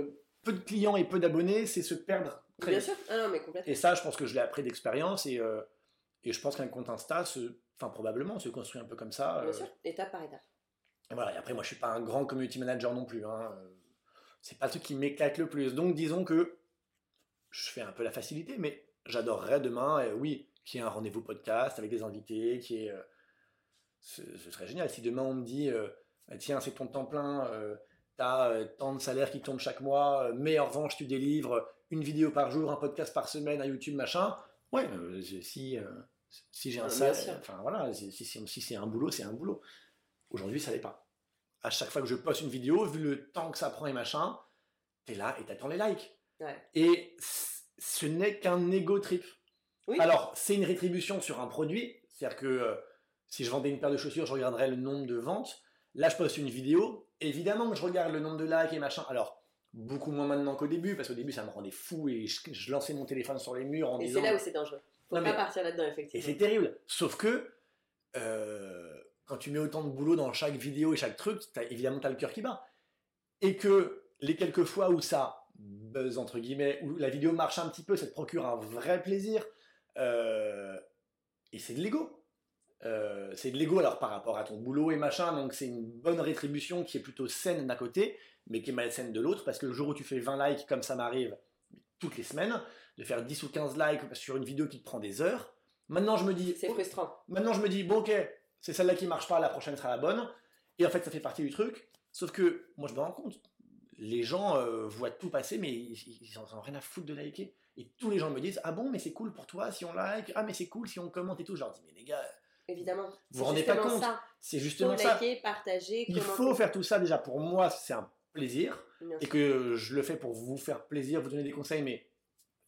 peu de clients et peu d'abonnés, c'est se perdre très Bien vite. sûr. Ah non, mais complètement. Et ça, je pense que je l'ai appris d'expérience et, et je pense qu'un compte Insta, se, enfin probablement, se construit un peu comme ça. Bien sûr. Étape par étape. Et voilà. Et après, moi, je suis pas un grand community manager non plus. Hein. euh, C'est pas le truc qui m'éclate le plus. Donc, disons que je fais un peu la facilité, mais j'adorerais demain, euh, oui, qu'il y ait un rendez-vous podcast avec des invités, qui est, ce, ce serait génial. Si demain on me dit, euh, bah, tiens, c'est ton temps plein, euh, t'as euh, tant de salaire qui tombe chaque mois, euh, mais en revanche, tu délivres une vidéo par jour, un podcast par semaine, un YouTube, machin. Ouais, euh, si, euh, si j'ai un salaire, enfin voilà, si, si- si- si c'est un boulot, c'est un boulot. Aujourd'hui, ça l'est pas. À chaque fois que je poste une vidéo, vu le temps que ça prend et machin, t'es là et t'attends les likes. Ouais. Et ce n'est qu'un ego trip. Oui. Alors, c'est une rétribution sur un produit. C'est-à-dire que euh, si je vendais une paire de chaussures, je regarderais le nombre de ventes. Là, je poste une vidéo. Évidemment que je regarde le nombre de likes et machin. Alors, beaucoup moins maintenant qu'au début, parce qu'au début, ça me rendait fou et je, je lançais mon téléphone sur les murs en Et disant. c'est là où c'est dangereux. Faut Non, pas mais- partir là-dedans, Et effectivement. c'est terrible. Sauf que euh, quand tu mets autant de boulot dans chaque vidéo et chaque truc, évidemment, tu as le cœur qui bat. Et que les quelques fois où ça buzz, entre guillemets, où la vidéo marche un petit peu, ça te procure un vrai plaisir. euh, et c'est de l'ego. Euh, c'est de l'ego alors par rapport à ton boulot et machin, donc c'est une bonne rétribution qui est plutôt saine d'un côté, mais qui est malsaine de l'autre, parce que le jour où tu fais 20 likes, comme ça m'arrive toutes les semaines, de faire 10 ou 15 likes sur une vidéo qui te prend des heures, maintenant je me dis, C'est oh, frustrant. Maintenant, je me dis, bon, ok, c'est celle-là qui marche pas, la prochaine sera la bonne. Et en fait, ça fait partie du truc. Sauf que, moi, je me rends compte, les gens euh, voient tout passer, mais ils, ils en ont rien à foutre de liker. Et tous les gens me disent, ah bon, mais c'est cool pour toi si on like, ah, mais c'est cool si on commente et tout. Je leur dis, mais les gars, Évidemment. Vous vous rendez pas compte ça. c'est justement ça. partager, Il commenter. faut faire tout ça déjà. Pour moi, c'est un plaisir. Bien Et sûr. que je le fais pour vous faire plaisir, vous donner des conseils, mais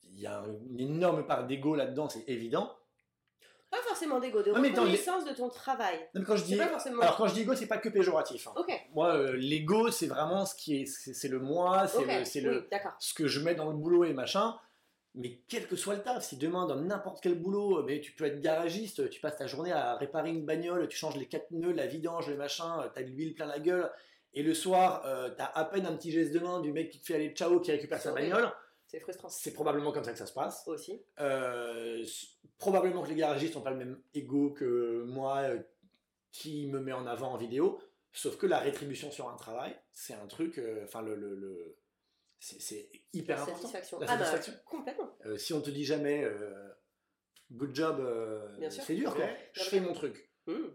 il y a une énorme part d'ego là-dedans, c'est évident. Pas forcément d'ego, de Non, mais reconnaissance de ton travail. Non, mais quand je dis, pas forcément- alors quand je dis ego, c'est pas que péjoratif. hein. Moi, euh, l'ego, c'est vraiment ce qui est, c'est le moi, c'est le, c'est oui, le, ce que je mets dans le boulot et machin. Mais quel que soit le taf, si demain dans n'importe quel boulot, euh, mais tu peux être garagiste, tu passes ta journée à réparer une bagnole, tu changes les quatre nœuds, la vidange, le machin, euh, t'as de l'huile plein la gueule, et le soir, euh, t'as à peine un petit geste de main du mec qui te fait aller ciao, qui récupère sa bagnole. C'est frustrant. C'est probablement comme ça que ça se passe. Aussi. Euh, probablement que les garagistes n'ont pas le même ego que moi euh, qui me met en avant en vidéo, sauf que la rétribution sur un travail, c'est un truc, euh, enfin le, le, le- c'est, hyper important. Satisfaction. La ah bah, satisfaction. complètement. Euh, si on te dit jamais good job, c'est dur quoi. Je fais mon truc. Hmm.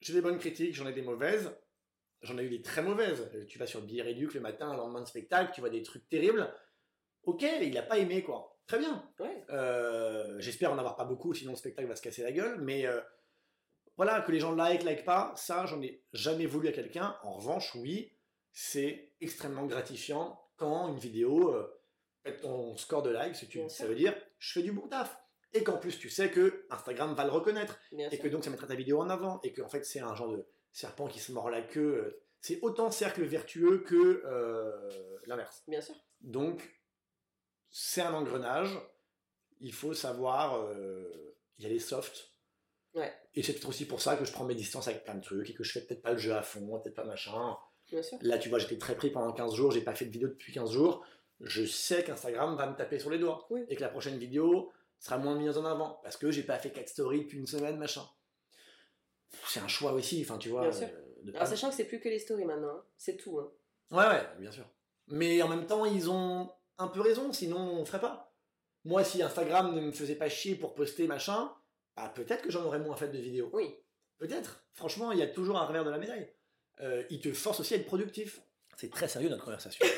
J'ai des bonnes critiques, j'en ai des mauvaises. J'en ai eu des très mauvaises. Tu vas sur Billet Réduc le matin, le lendemain de spectacle, tu vois des trucs terribles. Ok, il a pas aimé quoi. Très bien. Ouais. Euh, J'espère en avoir pas beaucoup, sinon le spectacle va se casser la gueule. Mais euh, voilà, que les gens like, like pas, ça, j'en ai jamais voulu à quelqu'un. En revanche, oui, c'est extrêmement gratifiant quand une vidéo euh, ton score de likes. tu- Bien ça sûr. veut dire, je fais du bon taf. Et qu'en plus, tu sais que Instagram va le reconnaître. Bien Et sûr. que donc, ça mettra ta vidéo en avant. Et que, en fait, c'est un genre de serpent qui se mord la queue. C'est autant cercle vertueux que euh, l'inverse. Bien sûr. Donc, c'est un engrenage. Il faut savoir euh, y aller soft. Ouais. Et c'est peut-être aussi pour ça que je prends mes distances avec plein de trucs et que je fais peut-être pas le jeu à fond, peut-être pas machin. Bien sûr. Là, tu vois, j'étais très pris pendant 15 jours, j'ai pas fait de vidéo depuis 15 jours. Je sais qu'Instagram va me taper sur les doigts. Oui. Et que la prochaine vidéo sera moins mise en avant. Parce que j'ai pas fait 4 stories depuis une semaine, machin. C'est un choix aussi, enfin, tu vois. Bien sûr. euh, Alors, sachant que c'est plus que les stories maintenant, hein. c'est tout. hein. Ouais, ouais, bien sûr. Mais en même temps, ils ont un peu raison, sinon on ferait pas. Moi, si Instagram ne me faisait pas chier pour poster machin, bah, peut-être que j'en aurais moins fait de vidéos. Oui. Peut-être. Franchement, il y a toujours un revers de la médaille. Euh, il te force aussi à être productif. C'est très sérieux notre conversation.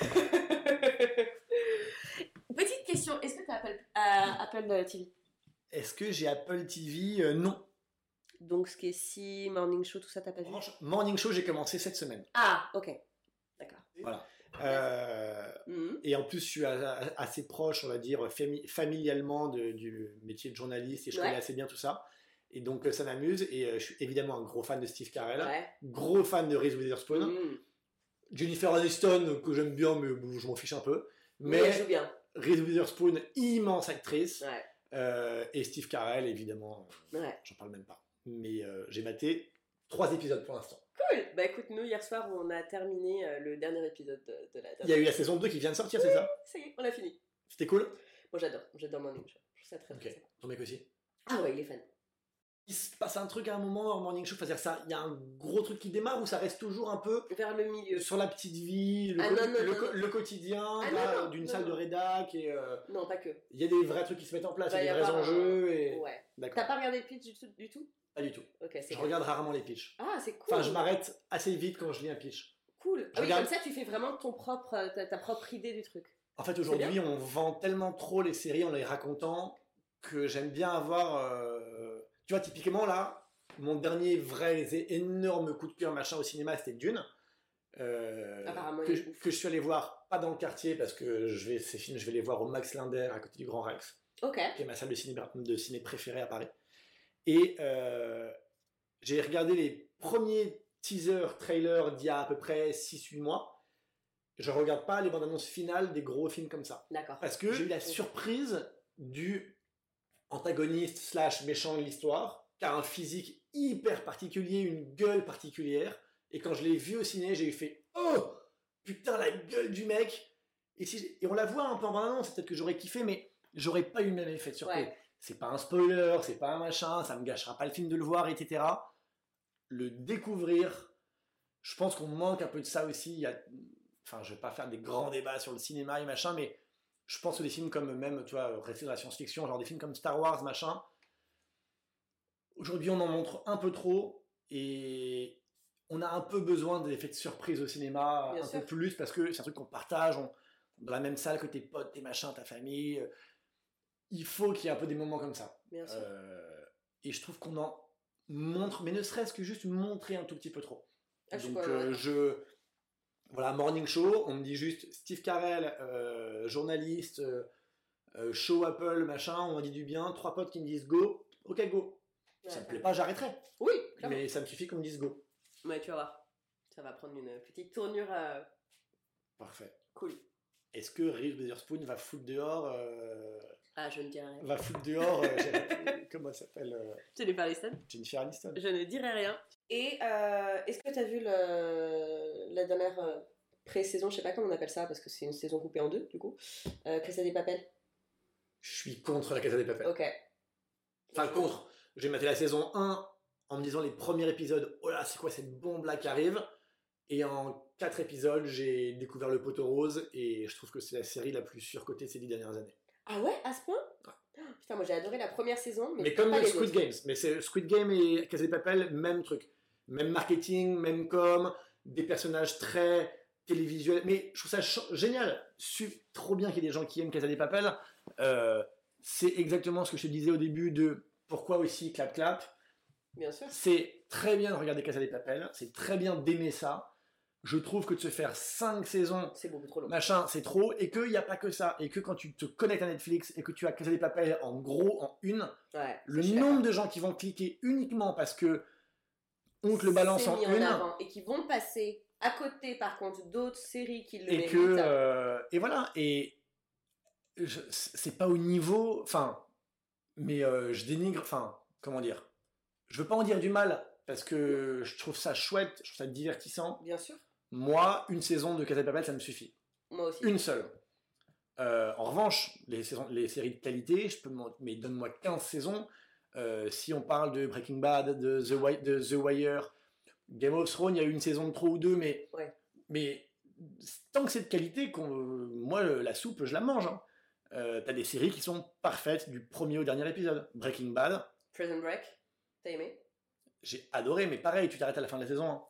Petite question, est-ce que tu as Apple, euh, Apple euh, TV Est-ce que j'ai Apple TV Euh, Non. Donc ce qui est si Morning Show, tout ça, t'as pas vu? Morning Show, j'ai commencé cette semaine. Ah, ok. D'accord. Voilà. Euh, Mhm. et en plus, je suis assez proche, on va dire, fami- familialement de- du métier de journaliste et je Ouais. connais assez bien tout ça. Et donc, euh, ça m'amuse. Et euh, je suis évidemment un gros fan de Steve Carell, Ouais. gros fan de Reese Witherspoon. Mhm. Jennifer Aniston, que j'aime bien, mais bon, je m'en fiche un peu. Oui, Mais elle joue bien. Reese Witherspoon, immense actrice. Ouais. Euh, et Steve Carell, évidemment, j'en parle même pas. Mais euh, j'ai maté trois épisodes pour l'instant. Cool. Bah écoute, nous hier soir, on a terminé euh, le dernier épisode de, de la. Il y a eu la saison 2 qui vient de sortir, c'est ça Ça y est, on a fini. C'était cool Moi j'adore, j'adore Morning Show. Je trouve ça très Ok. très sympa. Ton mec aussi Ah ouais, il est fan. Il se passe un truc à un moment en morning show, c'est-à-dire ça, il y a un gros truc qui démarre ou ça reste toujours un peu Vers le milieu. sur la petite vie, le, Ah co- non, non, le, non, co- non. le quotidien Ah là, non, non, d'une non, salle de non. rédac et euh, Non, pas que. il y a des vrais trucs qui se mettent en place, Va il y a y des vrais enjeux et Ouais. d'accord. T'as pas regardé le pitch du tout, du tout? Pas du tout. Je regarde rarement les pitchs. Ah, c'est cool. Enfin, je m'arrête assez vite quand je lis un pitch. Cool. Ah oui, regarde- comme ça, tu fais vraiment ton propre, euh, ta, ta propre idée du truc. En fait, aujourd'hui, on vend tellement trop les séries en les racontant que j'aime bien avoir. euh, Tu vois, typiquement là, mon dernier vrai énorme coup de cœur machin au cinéma, c'était Dune. Euh, que, je- ouf. que je suis allé voir, pas dans le quartier, parce que je vais, ces films, je vais les voir au Max Linder, à côté du Grand Rex, Ok. qui est ma salle de ciné, de ciné préférée à Paris. Et euh, j'ai regardé les premiers teasers, trailers d'il y a à peu près 6-8 mois. Je regarde pas les bandes annonces finales des gros films comme ça. D'accord. Parce que j'ai eu la surprise du antagoniste slash méchant de l'histoire, qui a un physique hyper particulier, une gueule particulière. Et quand je l'ai vu au ciné, j'ai eu fait Oh Putain, la gueule du mec Et, si et on la voit un peu en bande-annonce, peut-être que j'aurais kiffé, mais j'aurais pas eu le même effet de surprise. Ouais. C'est pas un spoiler, c'est pas un machin, ça me gâchera pas le film de le voir, etc. Le découvrir, je pense qu'on manque un peu de ça aussi. Il y a, enfin, je vais pas faire des grands débats sur le cinéma et machin, mais je pense que des films comme même, tu vois, rester dans la science-fiction, genre des films comme Star Wars, machin. Aujourd'hui, on en montre un peu trop et on a un peu besoin d'effets de surprise au cinéma, Bien un sûr. peu plus, parce que c'est un truc qu'on partage, on, dans la même salle que tes potes, tes machins, ta famille. Il faut qu'il y ait un peu des moments comme ça. Bien sûr. Euh, et je trouve qu'on en montre, mais ne serait-ce que juste montrer un tout petit peu trop. Ah, Donc euh, je voilà morning show, on me dit juste Steve Carell, euh, journaliste, show Apple machin, on m'a dit du bien, trois potes qui me disent go, ok go. Ouais, ça me plaît pas, j'arrêterai. Oui, clairement. Mais ça me suffit qu'on me dise go. Ouais, tu vas voir. Ça va prendre une petite tournure Parfait. cool. Est-ce que Reese Witherspoon va foutre dehors, Ah, je ne dirai rien. va foutre dehors, euh, comment elle s'appelle, euh, Jennifer Aniston Jennifer Aniston. Je ne dirai rien. Et euh, est-ce que tu as vu le, la dernière euh, pré-saison, je sais pas comment on appelle ça, parce que c'est une saison coupée en deux, du coup, euh, Casa des Papel Je suis contre la Casa des Papel. Ok. Enfin, contre. J'ai maté la saison 1 en me disant les premiers épisodes, oh là, c'est quoi cette bombe là qui arrive? Et en 4 épisodes, j'ai découvert le poteau rose et je trouve que c'est la série la plus surcotée de ces 10 dernières années. Ah ouais, à ce point? Ouais. Putain, moi j'ai adoré la première saison, mais, Mais comme pas les Squid. Games. Mais c'est Squid Game et Casa des Papel, même truc. Même marketing, même com, des personnages très télévisuels. Mais je trouve ça génial. Trop bien qu'il y ait des gens qui aiment Casa des Papel. Euh, c'est exactement ce que je te disais au début de pourquoi aussi Clap Clap. Bien sûr. C'est très bien de regarder Casa des Papel, c'est très bien d'aimer ça. Je trouve que de se faire 5 saisons, C'est beaucoup trop long. machin, c'est trop, et qu'il n'y a pas que ça, et que quand tu te connectes à Netflix et que tu as Casa des Papel en gros, en une, Ouais, le nombre de gens qui vont cliquer uniquement parce que on te le balance en mis une, avant, et qui vont passer à côté, par contre, d'autres séries qui le et méritent. que euh, et voilà, et c'est pas au niveau, enfin, mais euh, je dénigre, enfin, comment dire, je veux pas en dire du mal parce que je trouve ça chouette, je trouve ça divertissant. Bien sûr. Moi, une saison de Casa de Papel, ça me suffit. Moi aussi. Une seule. Euh, en revanche, les, saisons, les séries de qualité, je peux mais donne-moi 15 saisons. Euh, si on parle de Breaking Bad, de The, Wi- de The Wire, Game of Thrones, il y a eu une saison de trop ou deux, mais, Ouais. mais tant que c'est de qualité, qu'on- moi, la soupe, je la mange. hein. Euh, T'as des séries qui sont parfaites du premier au dernier épisode. Breaking Bad, Prison Break, t'as aimé? J'ai adoré, mais pareil, tu t'arrêtes à la fin de la saison. hein.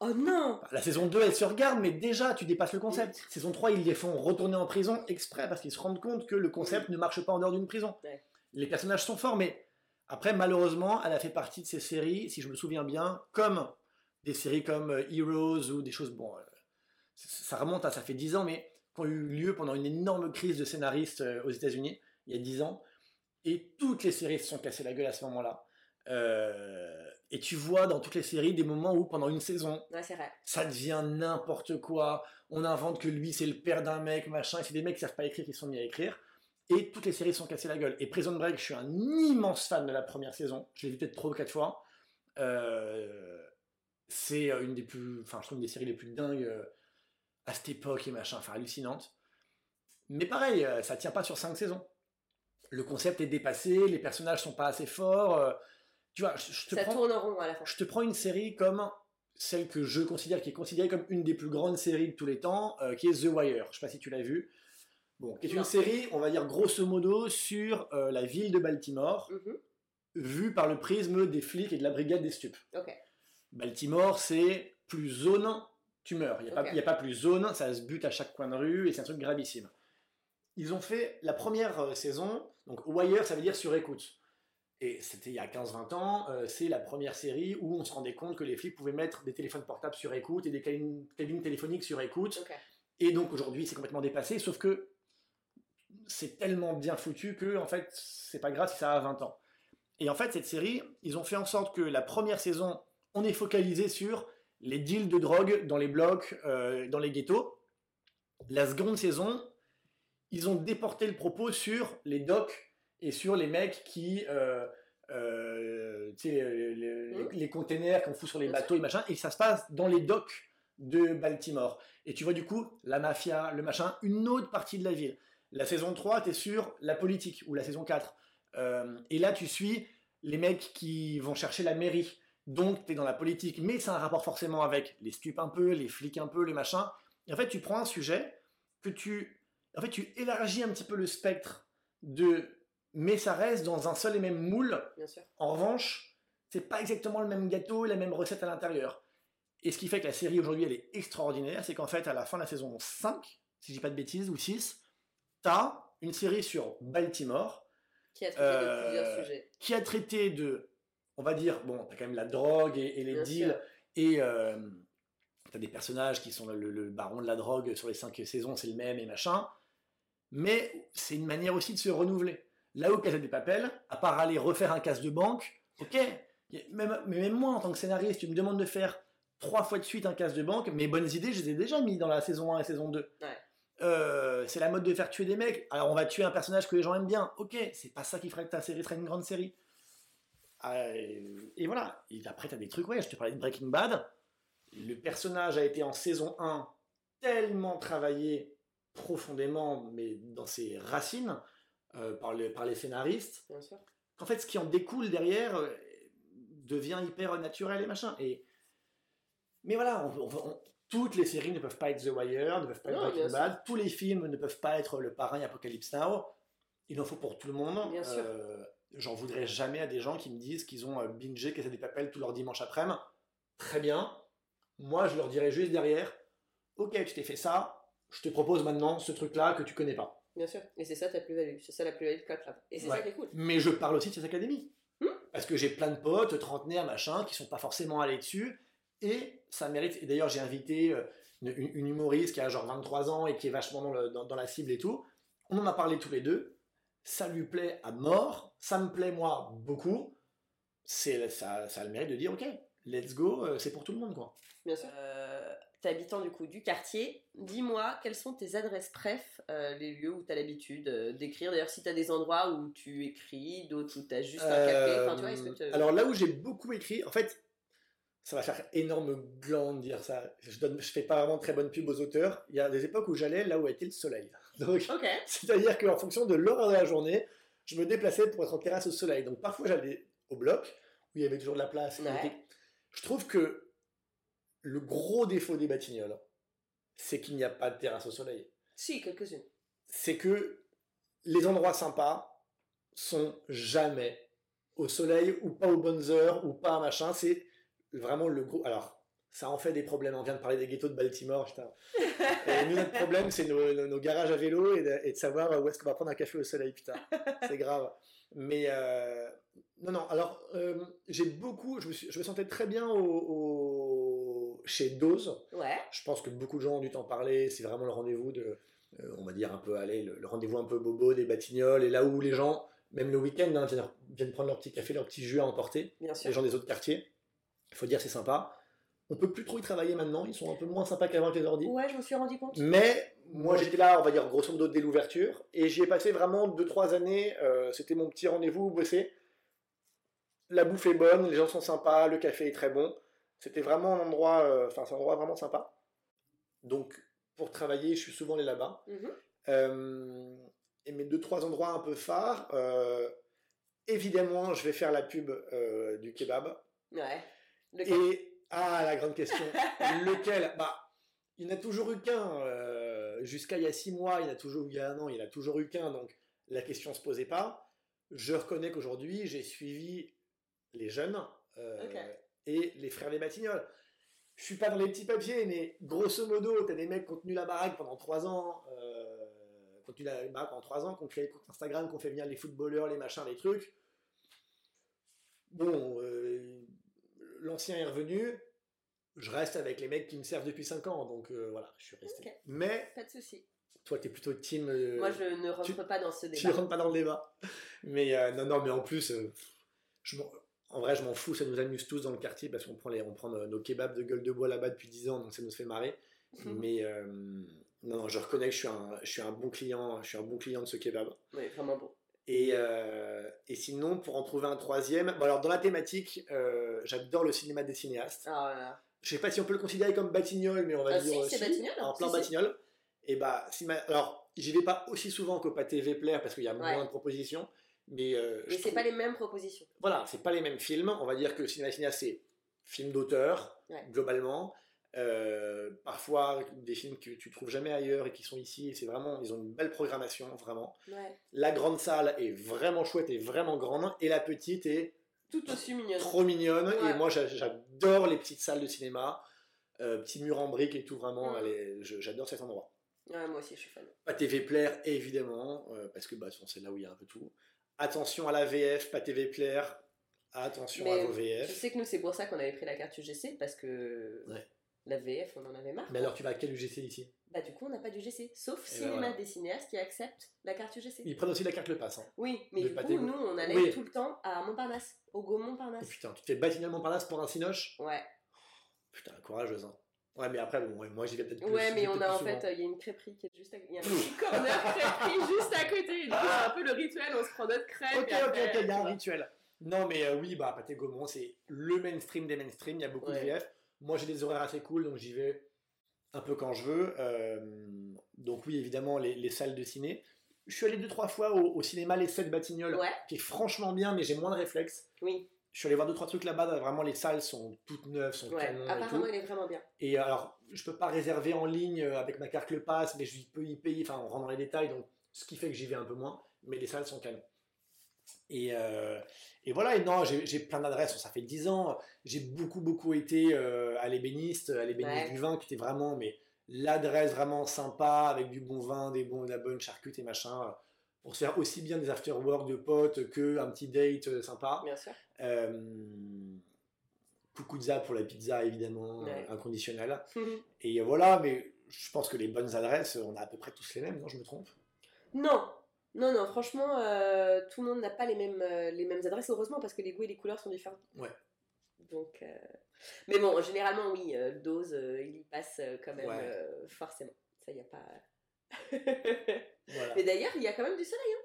Oh non La saison 2, elle se regarde, mais déjà, tu dépasses le concept. Saison 3, ils les font retourner en prison exprès parce qu'ils se rendent compte que le concept ne marche pas en dehors d'une prison. Ouais. Les personnages sont forts, mais après, malheureusement, elle a fait partie de ces séries, si je me souviens bien, comme des séries comme euh, Heroes ou des choses. Bon, euh, ça remonte à ça fait 10 ans, mais qui ont eu lieu pendant une énorme crise de scénaristes euh, aux États-Unis, il y a 10 ans. Et toutes les séries se sont cassées la gueule à ce moment-là. Euh, et tu vois dans toutes les séries des moments où pendant une saison, Ouais, c'est vrai. ça devient n'importe quoi. On invente que lui c'est le père d'un mec, machin. Et c'est des mecs qui savent pas écrire qui se sont mis à écrire. Et toutes les séries sont cassées la gueule. Et Prison Break, je suis un immense fan de la première saison. Je l'ai vu peut-être trois ou quatre fois. Euh, c'est une des plus, enfin je trouve une des séries les plus dingues euh, à cette époque et machin, enfin hallucinante. Mais pareil, euh, ça tient pas sur cinq saisons. Le concept est dépassé, les personnages sont pas assez forts. Tu vois, je, je te Ça prends, tourne en rond à la fin. je te prends une série comme celle que je considère, qui est considérée comme une des plus grandes séries de tous les temps, euh, qui est The Wire. Je sais pas si tu l'as vu. Bon, qui est une Non. série, on va dire grosso modo, sur euh, la ville de Baltimore, Mhm. vue par le prisme des flics et de la brigade des stupes. Baltimore, c'est plus zone, tu meurs. Il n'y a pas plus zone, ça se bute à chaque coin de rue et c'est un truc gravissime. Ils ont fait la première euh, saison, donc Wire, ça veut dire sur écoute. Et c'était il y a 15-20 ans, euh, c'est la première série où on se rendait compte que les flics pouvaient mettre des téléphones portables sur écoute et des cabines, cabines téléphoniques sur écoute. Et donc aujourd'hui, c'est complètement dépassé, sauf que c'est tellement bien foutu que, en fait, c'est pas grave si ça a 20 ans. Et en fait, cette série, ils ont fait en sorte que la première saison, on est focalisé sur les deals de drogue dans les blocs, euh, dans les ghettos. La seconde saison, ils ont déporté le propos sur les docks et sur les mecs qui. euh, euh, les, les- Mhm. les containers qu'on fout sur les Bien bateaux et machin, et ça se passe dans les docks de Baltimore. Et tu vois du coup la mafia, le machin, une autre partie de la ville. La saison 3, tu es sur la politique, ou la saison 4. Euh, et là, tu suis les mecs qui vont chercher la mairie. Donc, tu es dans la politique, mais c'est un rapport forcément avec les stupes un peu, les flics un peu, les machins. Et en fait, tu prends un sujet que tu. En fait, tu élargis un petit peu le spectre de. Mais ça reste dans un seul et même moule. Bien sûr. En revanche, c'est pas exactement le même gâteau et la même recette à l'intérieur. Et ce qui fait que la série aujourd'hui, elle est extraordinaire, c'est qu'en fait, à la fin de la saison 5, si je dis pas de bêtises, ou 6, t'as une série sur Baltimore Qui a traité de Euh, plusieurs sujets. qui a traité de, on va dire, bon, t'as quand même la drogue et, et les Bien deals, sûr. et euh, t'as des personnages qui sont le, le baron de la drogue sur les cinq saisons, c'est le même et machin, mais c'est une manière aussi de se renouveler. Là où Casa des Papel, à part aller refaire un casse de banque, ok, même, mais même moi en tant que scénariste, tu me demandes de faire trois fois de suite un casse de banque, mes bonnes idées, je les ai déjà mis dans la saison 1 et saison 2. Ouais. Euh, c'est la mode de faire tuer des mecs. Alors on va tuer un personnage que les gens aiment bien. Ok, c'est pas ça qui ferait que ta série serait une grande série. Et, et voilà. Et après, t'as des trucs, ouais, je te parlais de Breaking Bad. Le personnage a été en saison 1 tellement travaillé profondément, mais dans ses racines, euh, par, le- par les scénaristes, Bien sûr. qu'en fait, ce qui en découle derrière euh, devient hyper naturel et machin. Et... Mais voilà, on- on- on- toutes les séries ne peuvent pas être The Wire, ne peuvent pas être Non, Breaking bien sûr. Bad, tous les films ne peuvent pas être le parrain Apocalypse Now. Il en faut pour tout le monde. Bien sûr. Euh, J'en voudrais jamais à des gens qui me disent qu'ils ont bingé Casa des Papel tout leur dimanche après-midi. Très bien. Moi, je leur dirais juste derrière, ok, tu t'es fait ça, je te propose maintenant ce truc-là que tu connais pas. Bien sûr. Et c'est ça ta plus-value. C'est ça la plus-value de Club. Et c'est Ouais. ça qui est cool. Mais je parle aussi de ces académies. Hmm. Parce que j'ai plein de potes, trentenaires, machin, qui sont pas forcément allés dessus. Et ça mérite. Et d'ailleurs, j'ai invité euh, une, une- une humoriste qui a genre 23 ans et qui est vachement dans, le- dans- dans la cible et tout. On en a parlé tous les deux. Ça lui plaît à mort. Ça me plaît, moi, beaucoup. C'est, ça, ça a le mérite de dire, ok, let's go, euh, c'est pour tout le monde, quoi. Bien sûr. Euh, habitant du coup du quartier. Dis-moi, quelles sont tes adresses préf, euh, les lieux où t'as l'habitude euh, d'écrire? D'ailleurs, si t'as des endroits où tu écris, d'autres où t'as juste un café. Enfin, tu vois, est-ce que tu- Euh, Alors là où j'ai beaucoup écrit, en fait, ça va faire énorme gland de dire ça. Je donne, je fais pas vraiment très bonne pub aux auteurs. Il y a des époques où j'allais là où était le soleil. Donc, c'est-à-dire qu'en fonction de l'heure de la journée, je me déplaçais pour être en terrasse au soleil. Donc parfois j'allais au bloc où il y avait toujours de la place. Ouais. Je trouve que le gros défaut des Batignolles, c'est qu'il n'y a pas de terrasse au soleil. Si, quelques-unes. C'est que les endroits sympas sont jamais au soleil ou pas aux bonnes heures ou pas machin. C'est vraiment le gros. Alors, ça en fait des problèmes. On vient de parler des ghettos de Baltimore. putain. Et nous, notre problème, c'est nos, nos- nos garages à vélo et de, et de savoir où est-ce qu'on va prendre un café au soleil. Putain, c'est grave. Mais euh, non, non. Alors, euh, j'ai beaucoup. Je me, suis- je me sentais très bien au, au- chez Dose. Ouais. Je pense que beaucoup de gens ont dû t'en parler. C'est vraiment le rendez-vous de, euh, on va dire un peu, allez, le, le rendez-vous un peu bobo des Batignolles. Et là où les gens, même le week-end, hein, viennent, viennent prendre leur petit café, leur petit jus à emporter. Bien sûr. Les gens des autres quartiers. Il faut dire c'est sympa. On peut plus trop y travailler maintenant. Ils sont un peu moins sympas qu'avant avec les ordi. Ouais, je me suis rendu compte. Mais moi j'étais là, on va dire grosso modo dès l'ouverture, et j'y ai passé vraiment 2-3 années. euh, C'était mon petit rendez-vous où bosser. La bouffe est bonne, les gens sont sympas, le café est très bon. C'était vraiment un endroit, euh, enfin c'est un endroit vraiment sympa. Donc pour travailler, je suis souvent allé là-bas. Mhm. Euh, et mes 2-3 endroits un peu phares, euh, évidemment je vais faire la pub du kebab. Ouais. Et ah la grande question, lequel? Bah, il n'y en a toujours eu qu'un. euh, Jusqu'à il y a six mois, il y en a toujours eu il y a un an, il n'y en a toujours eu qu'un. Donc la question se posait pas. Je reconnais qu'aujourd'hui, j'ai suivi les jeunes euh. Et les frères des Batignolles. Je suis pas dans les petits papiers, mais grosso modo, t'as des mecs qui ont tenu la baraque pendant trois ans, euh, qui ont tenu la baraque pendant trois ans, qui ont créé Instagram, qui ont fait venir les footballeurs, les machins, les trucs. Bon, euh, l'ancien est revenu. Je reste avec les mecs qui me servent depuis 5 ans, donc euh, voilà, je suis resté. Mais Pas de souci. toi, t'es plutôt team. euh, Moi, je ne rentre pas dans ce tu débat. rentres pas dans le débat. Mais euh, non, non, mais en plus, je m'en- en vrai, je m'en fous, ça nous amuse tous dans le quartier parce qu'on prend, les, on prend nos, nos kebabs de gueule de bois là-bas depuis 10 ans, donc ça nous fait marrer. Mhm. Mais euh, non, non, je reconnais que je suis, un, je suis un bon client, je suis un bon client de ce kebab. Oui, vraiment bon. Et, euh, et sinon, pour en trouver un troisième, bon, alors dans la thématique, euh, j'adore le cinéma des cinéastes. Ah, voilà. Je sais pas si on peut le considérer comme Batignolles, mais on va Ah, dire. si, c'est Batignolles, Alors, plein si, si. Batignolles. Et bah, si ma- alors, j'y vais pas aussi souvent qu'au Pâté Vepler parce qu'il y a Ouais. moins de propositions. Mais, euh, Mais c'est pas les mêmes propositions. voilà, c'est pas les mêmes films. On va dire que le cinéma cinéaste, c'est film d'auteur, Ouais. globalement. Euh, parfois, des films que tu trouves jamais ailleurs et qui sont ici. C'est vraiment, ils ont une belle programmation, vraiment. Ouais. La grande salle est vraiment chouette et vraiment grande. Et la petite est Tout aussi mignonne. trop mignonne. Ouais. Et moi, j'a- j'adore les petites salles de cinéma. Euh, petits murs en briques et tout, vraiment. Mm. est- je- J'adore cet endroit. Ouais, moi aussi, je suis fan. Pâté Vepler, évidemment, euh, parce que bah, c'est là où il y a un peu tout. Attention à la VF, Pâté Vepler. Attention Mais à vos Je VF. sais que nous, c'est pour ça qu'on avait pris la carte UGC, parce que Ouais. la VF, on en avait marre. Mais alors, tu vas à quel UGC ici? Bah, du coup, on n'a pas d'UGC. Sauf ben cinéma voilà. des cinéastes qui acceptent la carte UGC. Ils prennent aussi la carte Le Pass. Hein. Oui, mais du coup, nous, on allait Oui. tout le temps à Montparnasse, au Go Et Montparnasse. putain, tu te fais Batignolles Montparnasse pour un cinoche? Ouais, Putain, courageuse. Hein. Ouais, mais après, bon, ouais, moi j'y vais peut-être plus. ouais mais on a en fait, il y a une crêperie qui est juste à Il y a un petit corner crêperie juste à côté. Et du coup, c'est un peu le rituel, on se prend notre crêpe. Ok, et ok, après, ok, il y a un rituel. Non, mais euh, oui, bah, Pâté Gaumont, c'est le mainstream des mainstream. Il y a beaucoup Ouais. de VF. Moi, j'ai des horaires assez cool, donc j'y vais un peu quand je veux. Euh, donc, oui, évidemment, les, les salles de ciné. Je suis allé deux, trois fois au, au cinéma Les 7 Batignolles, Ouais, qui est franchement bien, mais j'ai moins de réflexes. oui, Je suis allé voir deux, trois trucs là-bas. Vraiment, les salles sont toutes neuves, sont ouais. canons et tout. Apparemment, il est vraiment bien. Et alors, je peux pas réserver en ligne euh, avec ma carte Le Pass, mais je peux y payer, enfin, on rentre dans les détails, donc ce qui fait que j'y vais un peu moins, mais les salles sont canons. Et, euh, et voilà, et non, j'ai plein d'adresses, ça fait 10 ans, j'ai beaucoup, beaucoup été euh, à l'ébéniste, à l'ébéniste Ouais. du vin, qui était vraiment, mais l'adresse vraiment sympa, avec du bon vin, des bons, de la bonne charcute et machin, pour se faire aussi bien des after-work de potes que un petit date sympa. Bien sûr. Euh, Cucuzza pour la pizza, évidemment, Ouais. euh, inconditionnel. Et voilà, mais je pense que les bonnes adresses, on a à peu près tous les mêmes, non Je me trompe? Non, non, non, franchement, euh, tout le monde n'a pas les mêmes, euh, les mêmes adresses, heureusement, parce que les goûts et les couleurs sont différents. Ouais. Donc, euh, mais bon, généralement, oui, euh, dose, euh, il y passe euh, quand même, Ouais. euh, forcément. Ça, y a pas. Voilà. mais d'ailleurs, il y a quand même du soleil hein,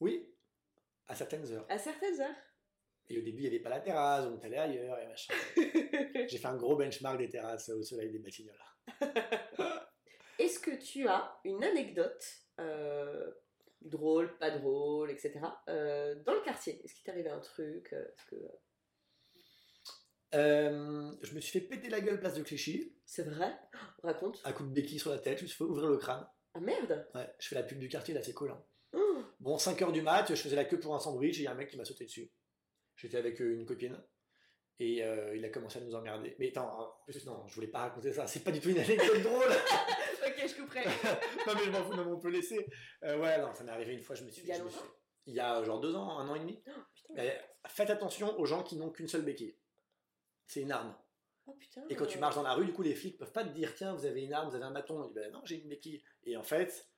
Oui, à certaines heures. à certaines heures. Et au début, il n'y avait pas la terrasse, on allé ailleurs et machin. J'ai fait un gros benchmark des terrasses au soleil des Batignolles. Est-ce que tu as une anecdote euh, drôle, pas drôle, etc. euh, dans le quartier? Est-ce qu'il t'est arrivé un truc euh, que Euh, je me suis fait péter la gueule place de Clichy, c'est vrai? Raconte. un coup de béquille sur la tête, je me suis fait ouvrir le crâne. Ah merde Ouais, je fais la pub du quartier, là, c'est cool. hein. Oh, Bon, 5h du mat, je faisais la queue pour un sandwich et il y a un mec qui m'a sauté dessus. J'étais avec euh, une copine et euh, il a commencé à nous emmerder. Mais attends, en plus, non, je voulais pas raconter ça, c'est pas du tout une anecdote drôle. Ok, je couperai. non mais je m'en fous, mais on peut laisser. Euh, ouais, non, ça m'est arrivé une fois, je me suis Il y a je me longtemps suis- Il y a genre deux ans, un an et demi. Oh, putain. Faites attention aux gens qui n'ont qu'une seule béquille. C'est une arme. Oh putain. Et quand tu marches dans la rue, du coup, les flics peuvent pas te dire tiens, vous avez une arme, vous avez un bâton. On dit ben non, j'ai une béquille. Et en fait,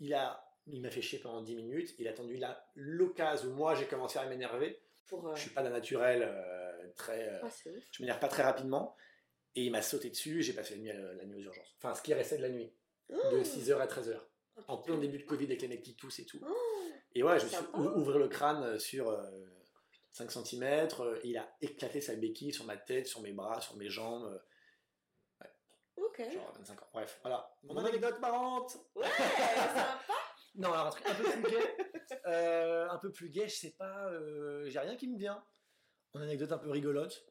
il a, il m'a fait chier pendant 10 minutes. Il a attendu l'occasion où moi j'ai commencé à m'énerver. Pour, euh, Je suis pas d'un naturel euh, très. euh, Ah, je m'énerve pas très rapidement. Et il m'a sauté dessus. et J'ai passé la nuit, à- la nuit aux urgences. Enfin, ce qui restait de la nuit, de Oh, 6h à 13h. oh, En plein début de Covid avec les mecs qui toussent et tout. Oh, Et ouais, je me suis Sympa. ou- ouvert le crâne sur euh, 5 cm. il a éclaté sa béquille sur ma tête, sur mes bras, sur mes jambes. euh, ok. Genre 25 ans. Bref, voilà. Mon anecdote marrante Ouais, sympa. Non, alors un truc un peu plus gay. Euh, un peu plus gay, je sais pas. euh, J'ai rien qui me vient. Une anecdote un peu rigolote.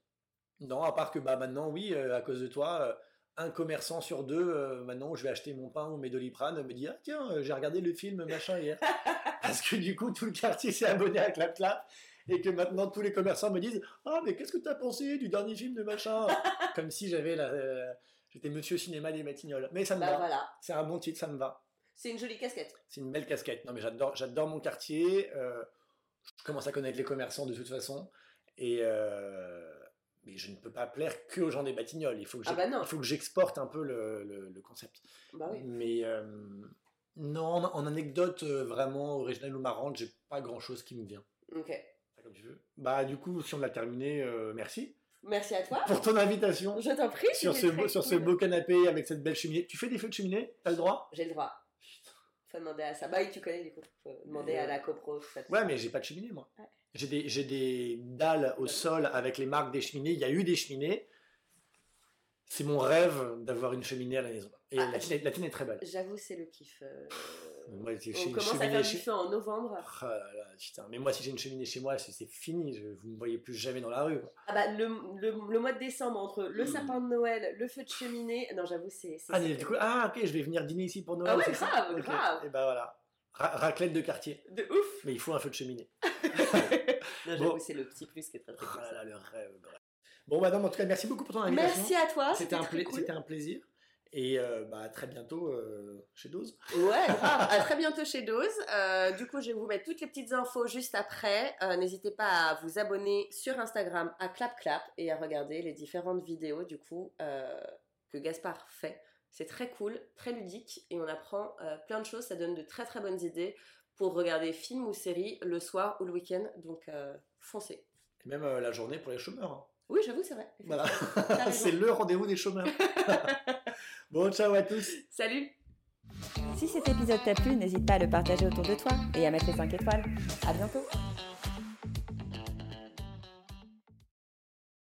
Non, à part que bah, maintenant, oui, euh, à cause de toi, un commerçant sur deux, euh, maintenant où je vais acheter mon pain ou mes doliprane, me dit Ah, tiens, euh, j'ai regardé le film machin hier. Parce que du coup, tout le quartier s'est abonné à Clap Clap. Et que maintenant, tous les commerçants me disent Ah, mais qu'est-ce que t'as pensé du dernier film de machin? Comme si j'avais la. euh, J'étais monsieur cinéma des Matignoles. Mais ça me Bah va. voilà. C'est un bon titre, ça me va. C'est une jolie casquette. C'est une belle casquette. Non, mais j'adore, j'adore mon quartier. euh, je commence à connaître les commerçants de toute façon. Et euh, mais je ne peux pas plaire que aux gens des Batignolles. Il faut que, Ah bah non. il faut que j'exporte un peu le, le- le concept. Bah oui. Mais euh, non, en, anecdote vraiment originale ou marrante, j'ai pas grand chose qui me vient. Ok. Comme tu veux. Bah, du coup, si on l'a terminé, merci Merci à toi. pour ton invitation Je t'en prie. sur, ce, beau, sur ce beau canapé avec cette belle cheminée. Tu fais des feux de cheminée? T'as le droit? J'ai le droit. Faut demander à ça. Bah oui, tu connais du coup. Faut demander Euh, à la copro. ça, Ouais, mais j'ai pas de cheminée, moi. Ouais. J'ai des, des dalles au sol avec les marques des cheminées. Il y a eu des cheminées. C'est mon rêve d'avoir une cheminée à la maison. Et Ah, la, tienne, la tienne est très belle. J'avoue, c'est le kiff. euh, Moi, On commence à faire du chez- feu en novembre. Ah là là, putain. Mais moi, si j'ai une cheminée chez moi, c'est fini. Je, vous ne me voyez plus jamais dans la rue. quoi. Ah bah le, le, le mois de décembre entre le Hmm. sapin de Noël, le feu de cheminée. Non, j'avoue, c'est. Ah, mais c'est- du coup, ah, ok, je vais venir dîner ici pour Noël. Ah ouais, grave, Ok. grave. Et bah voilà. Ra- raclette de quartier. De ouf. Mais il faut un feu de cheminée. Non, j'avoue, Bon. c'est le petit plus qui est très très Ah cool. là le rêve. bref. Bon, madame, en tout cas, merci beaucoup pour ton invitation. Merci à toi. C'était un, très pla- cool. c'était un plaisir. Et euh, bah, à très bientôt euh, chez Dose. Ouais, grave. À très bientôt chez Dose. Euh, du coup, je vais vous mettre toutes les petites infos juste après. Euh, N'hésitez pas à vous abonner sur Instagram à Clap Clap et à regarder les différentes vidéos du coup euh, que Gaspard fait. C'est très cool, très ludique et on apprend euh, plein de choses. Ça donne de très très bonnes idées pour regarder films ou séries le soir ou le week-end. Donc euh, foncez. Et même euh, la journée pour les chômeurs. hein. Oui, j'avoue, c'est vrai. Voilà. C'est le rendez-vous des chômeurs. bon, ciao à tous. Salut Si cet épisode t'a plu, n'hésite pas à le partager autour de toi et à mettre les 5 étoiles. À bientôt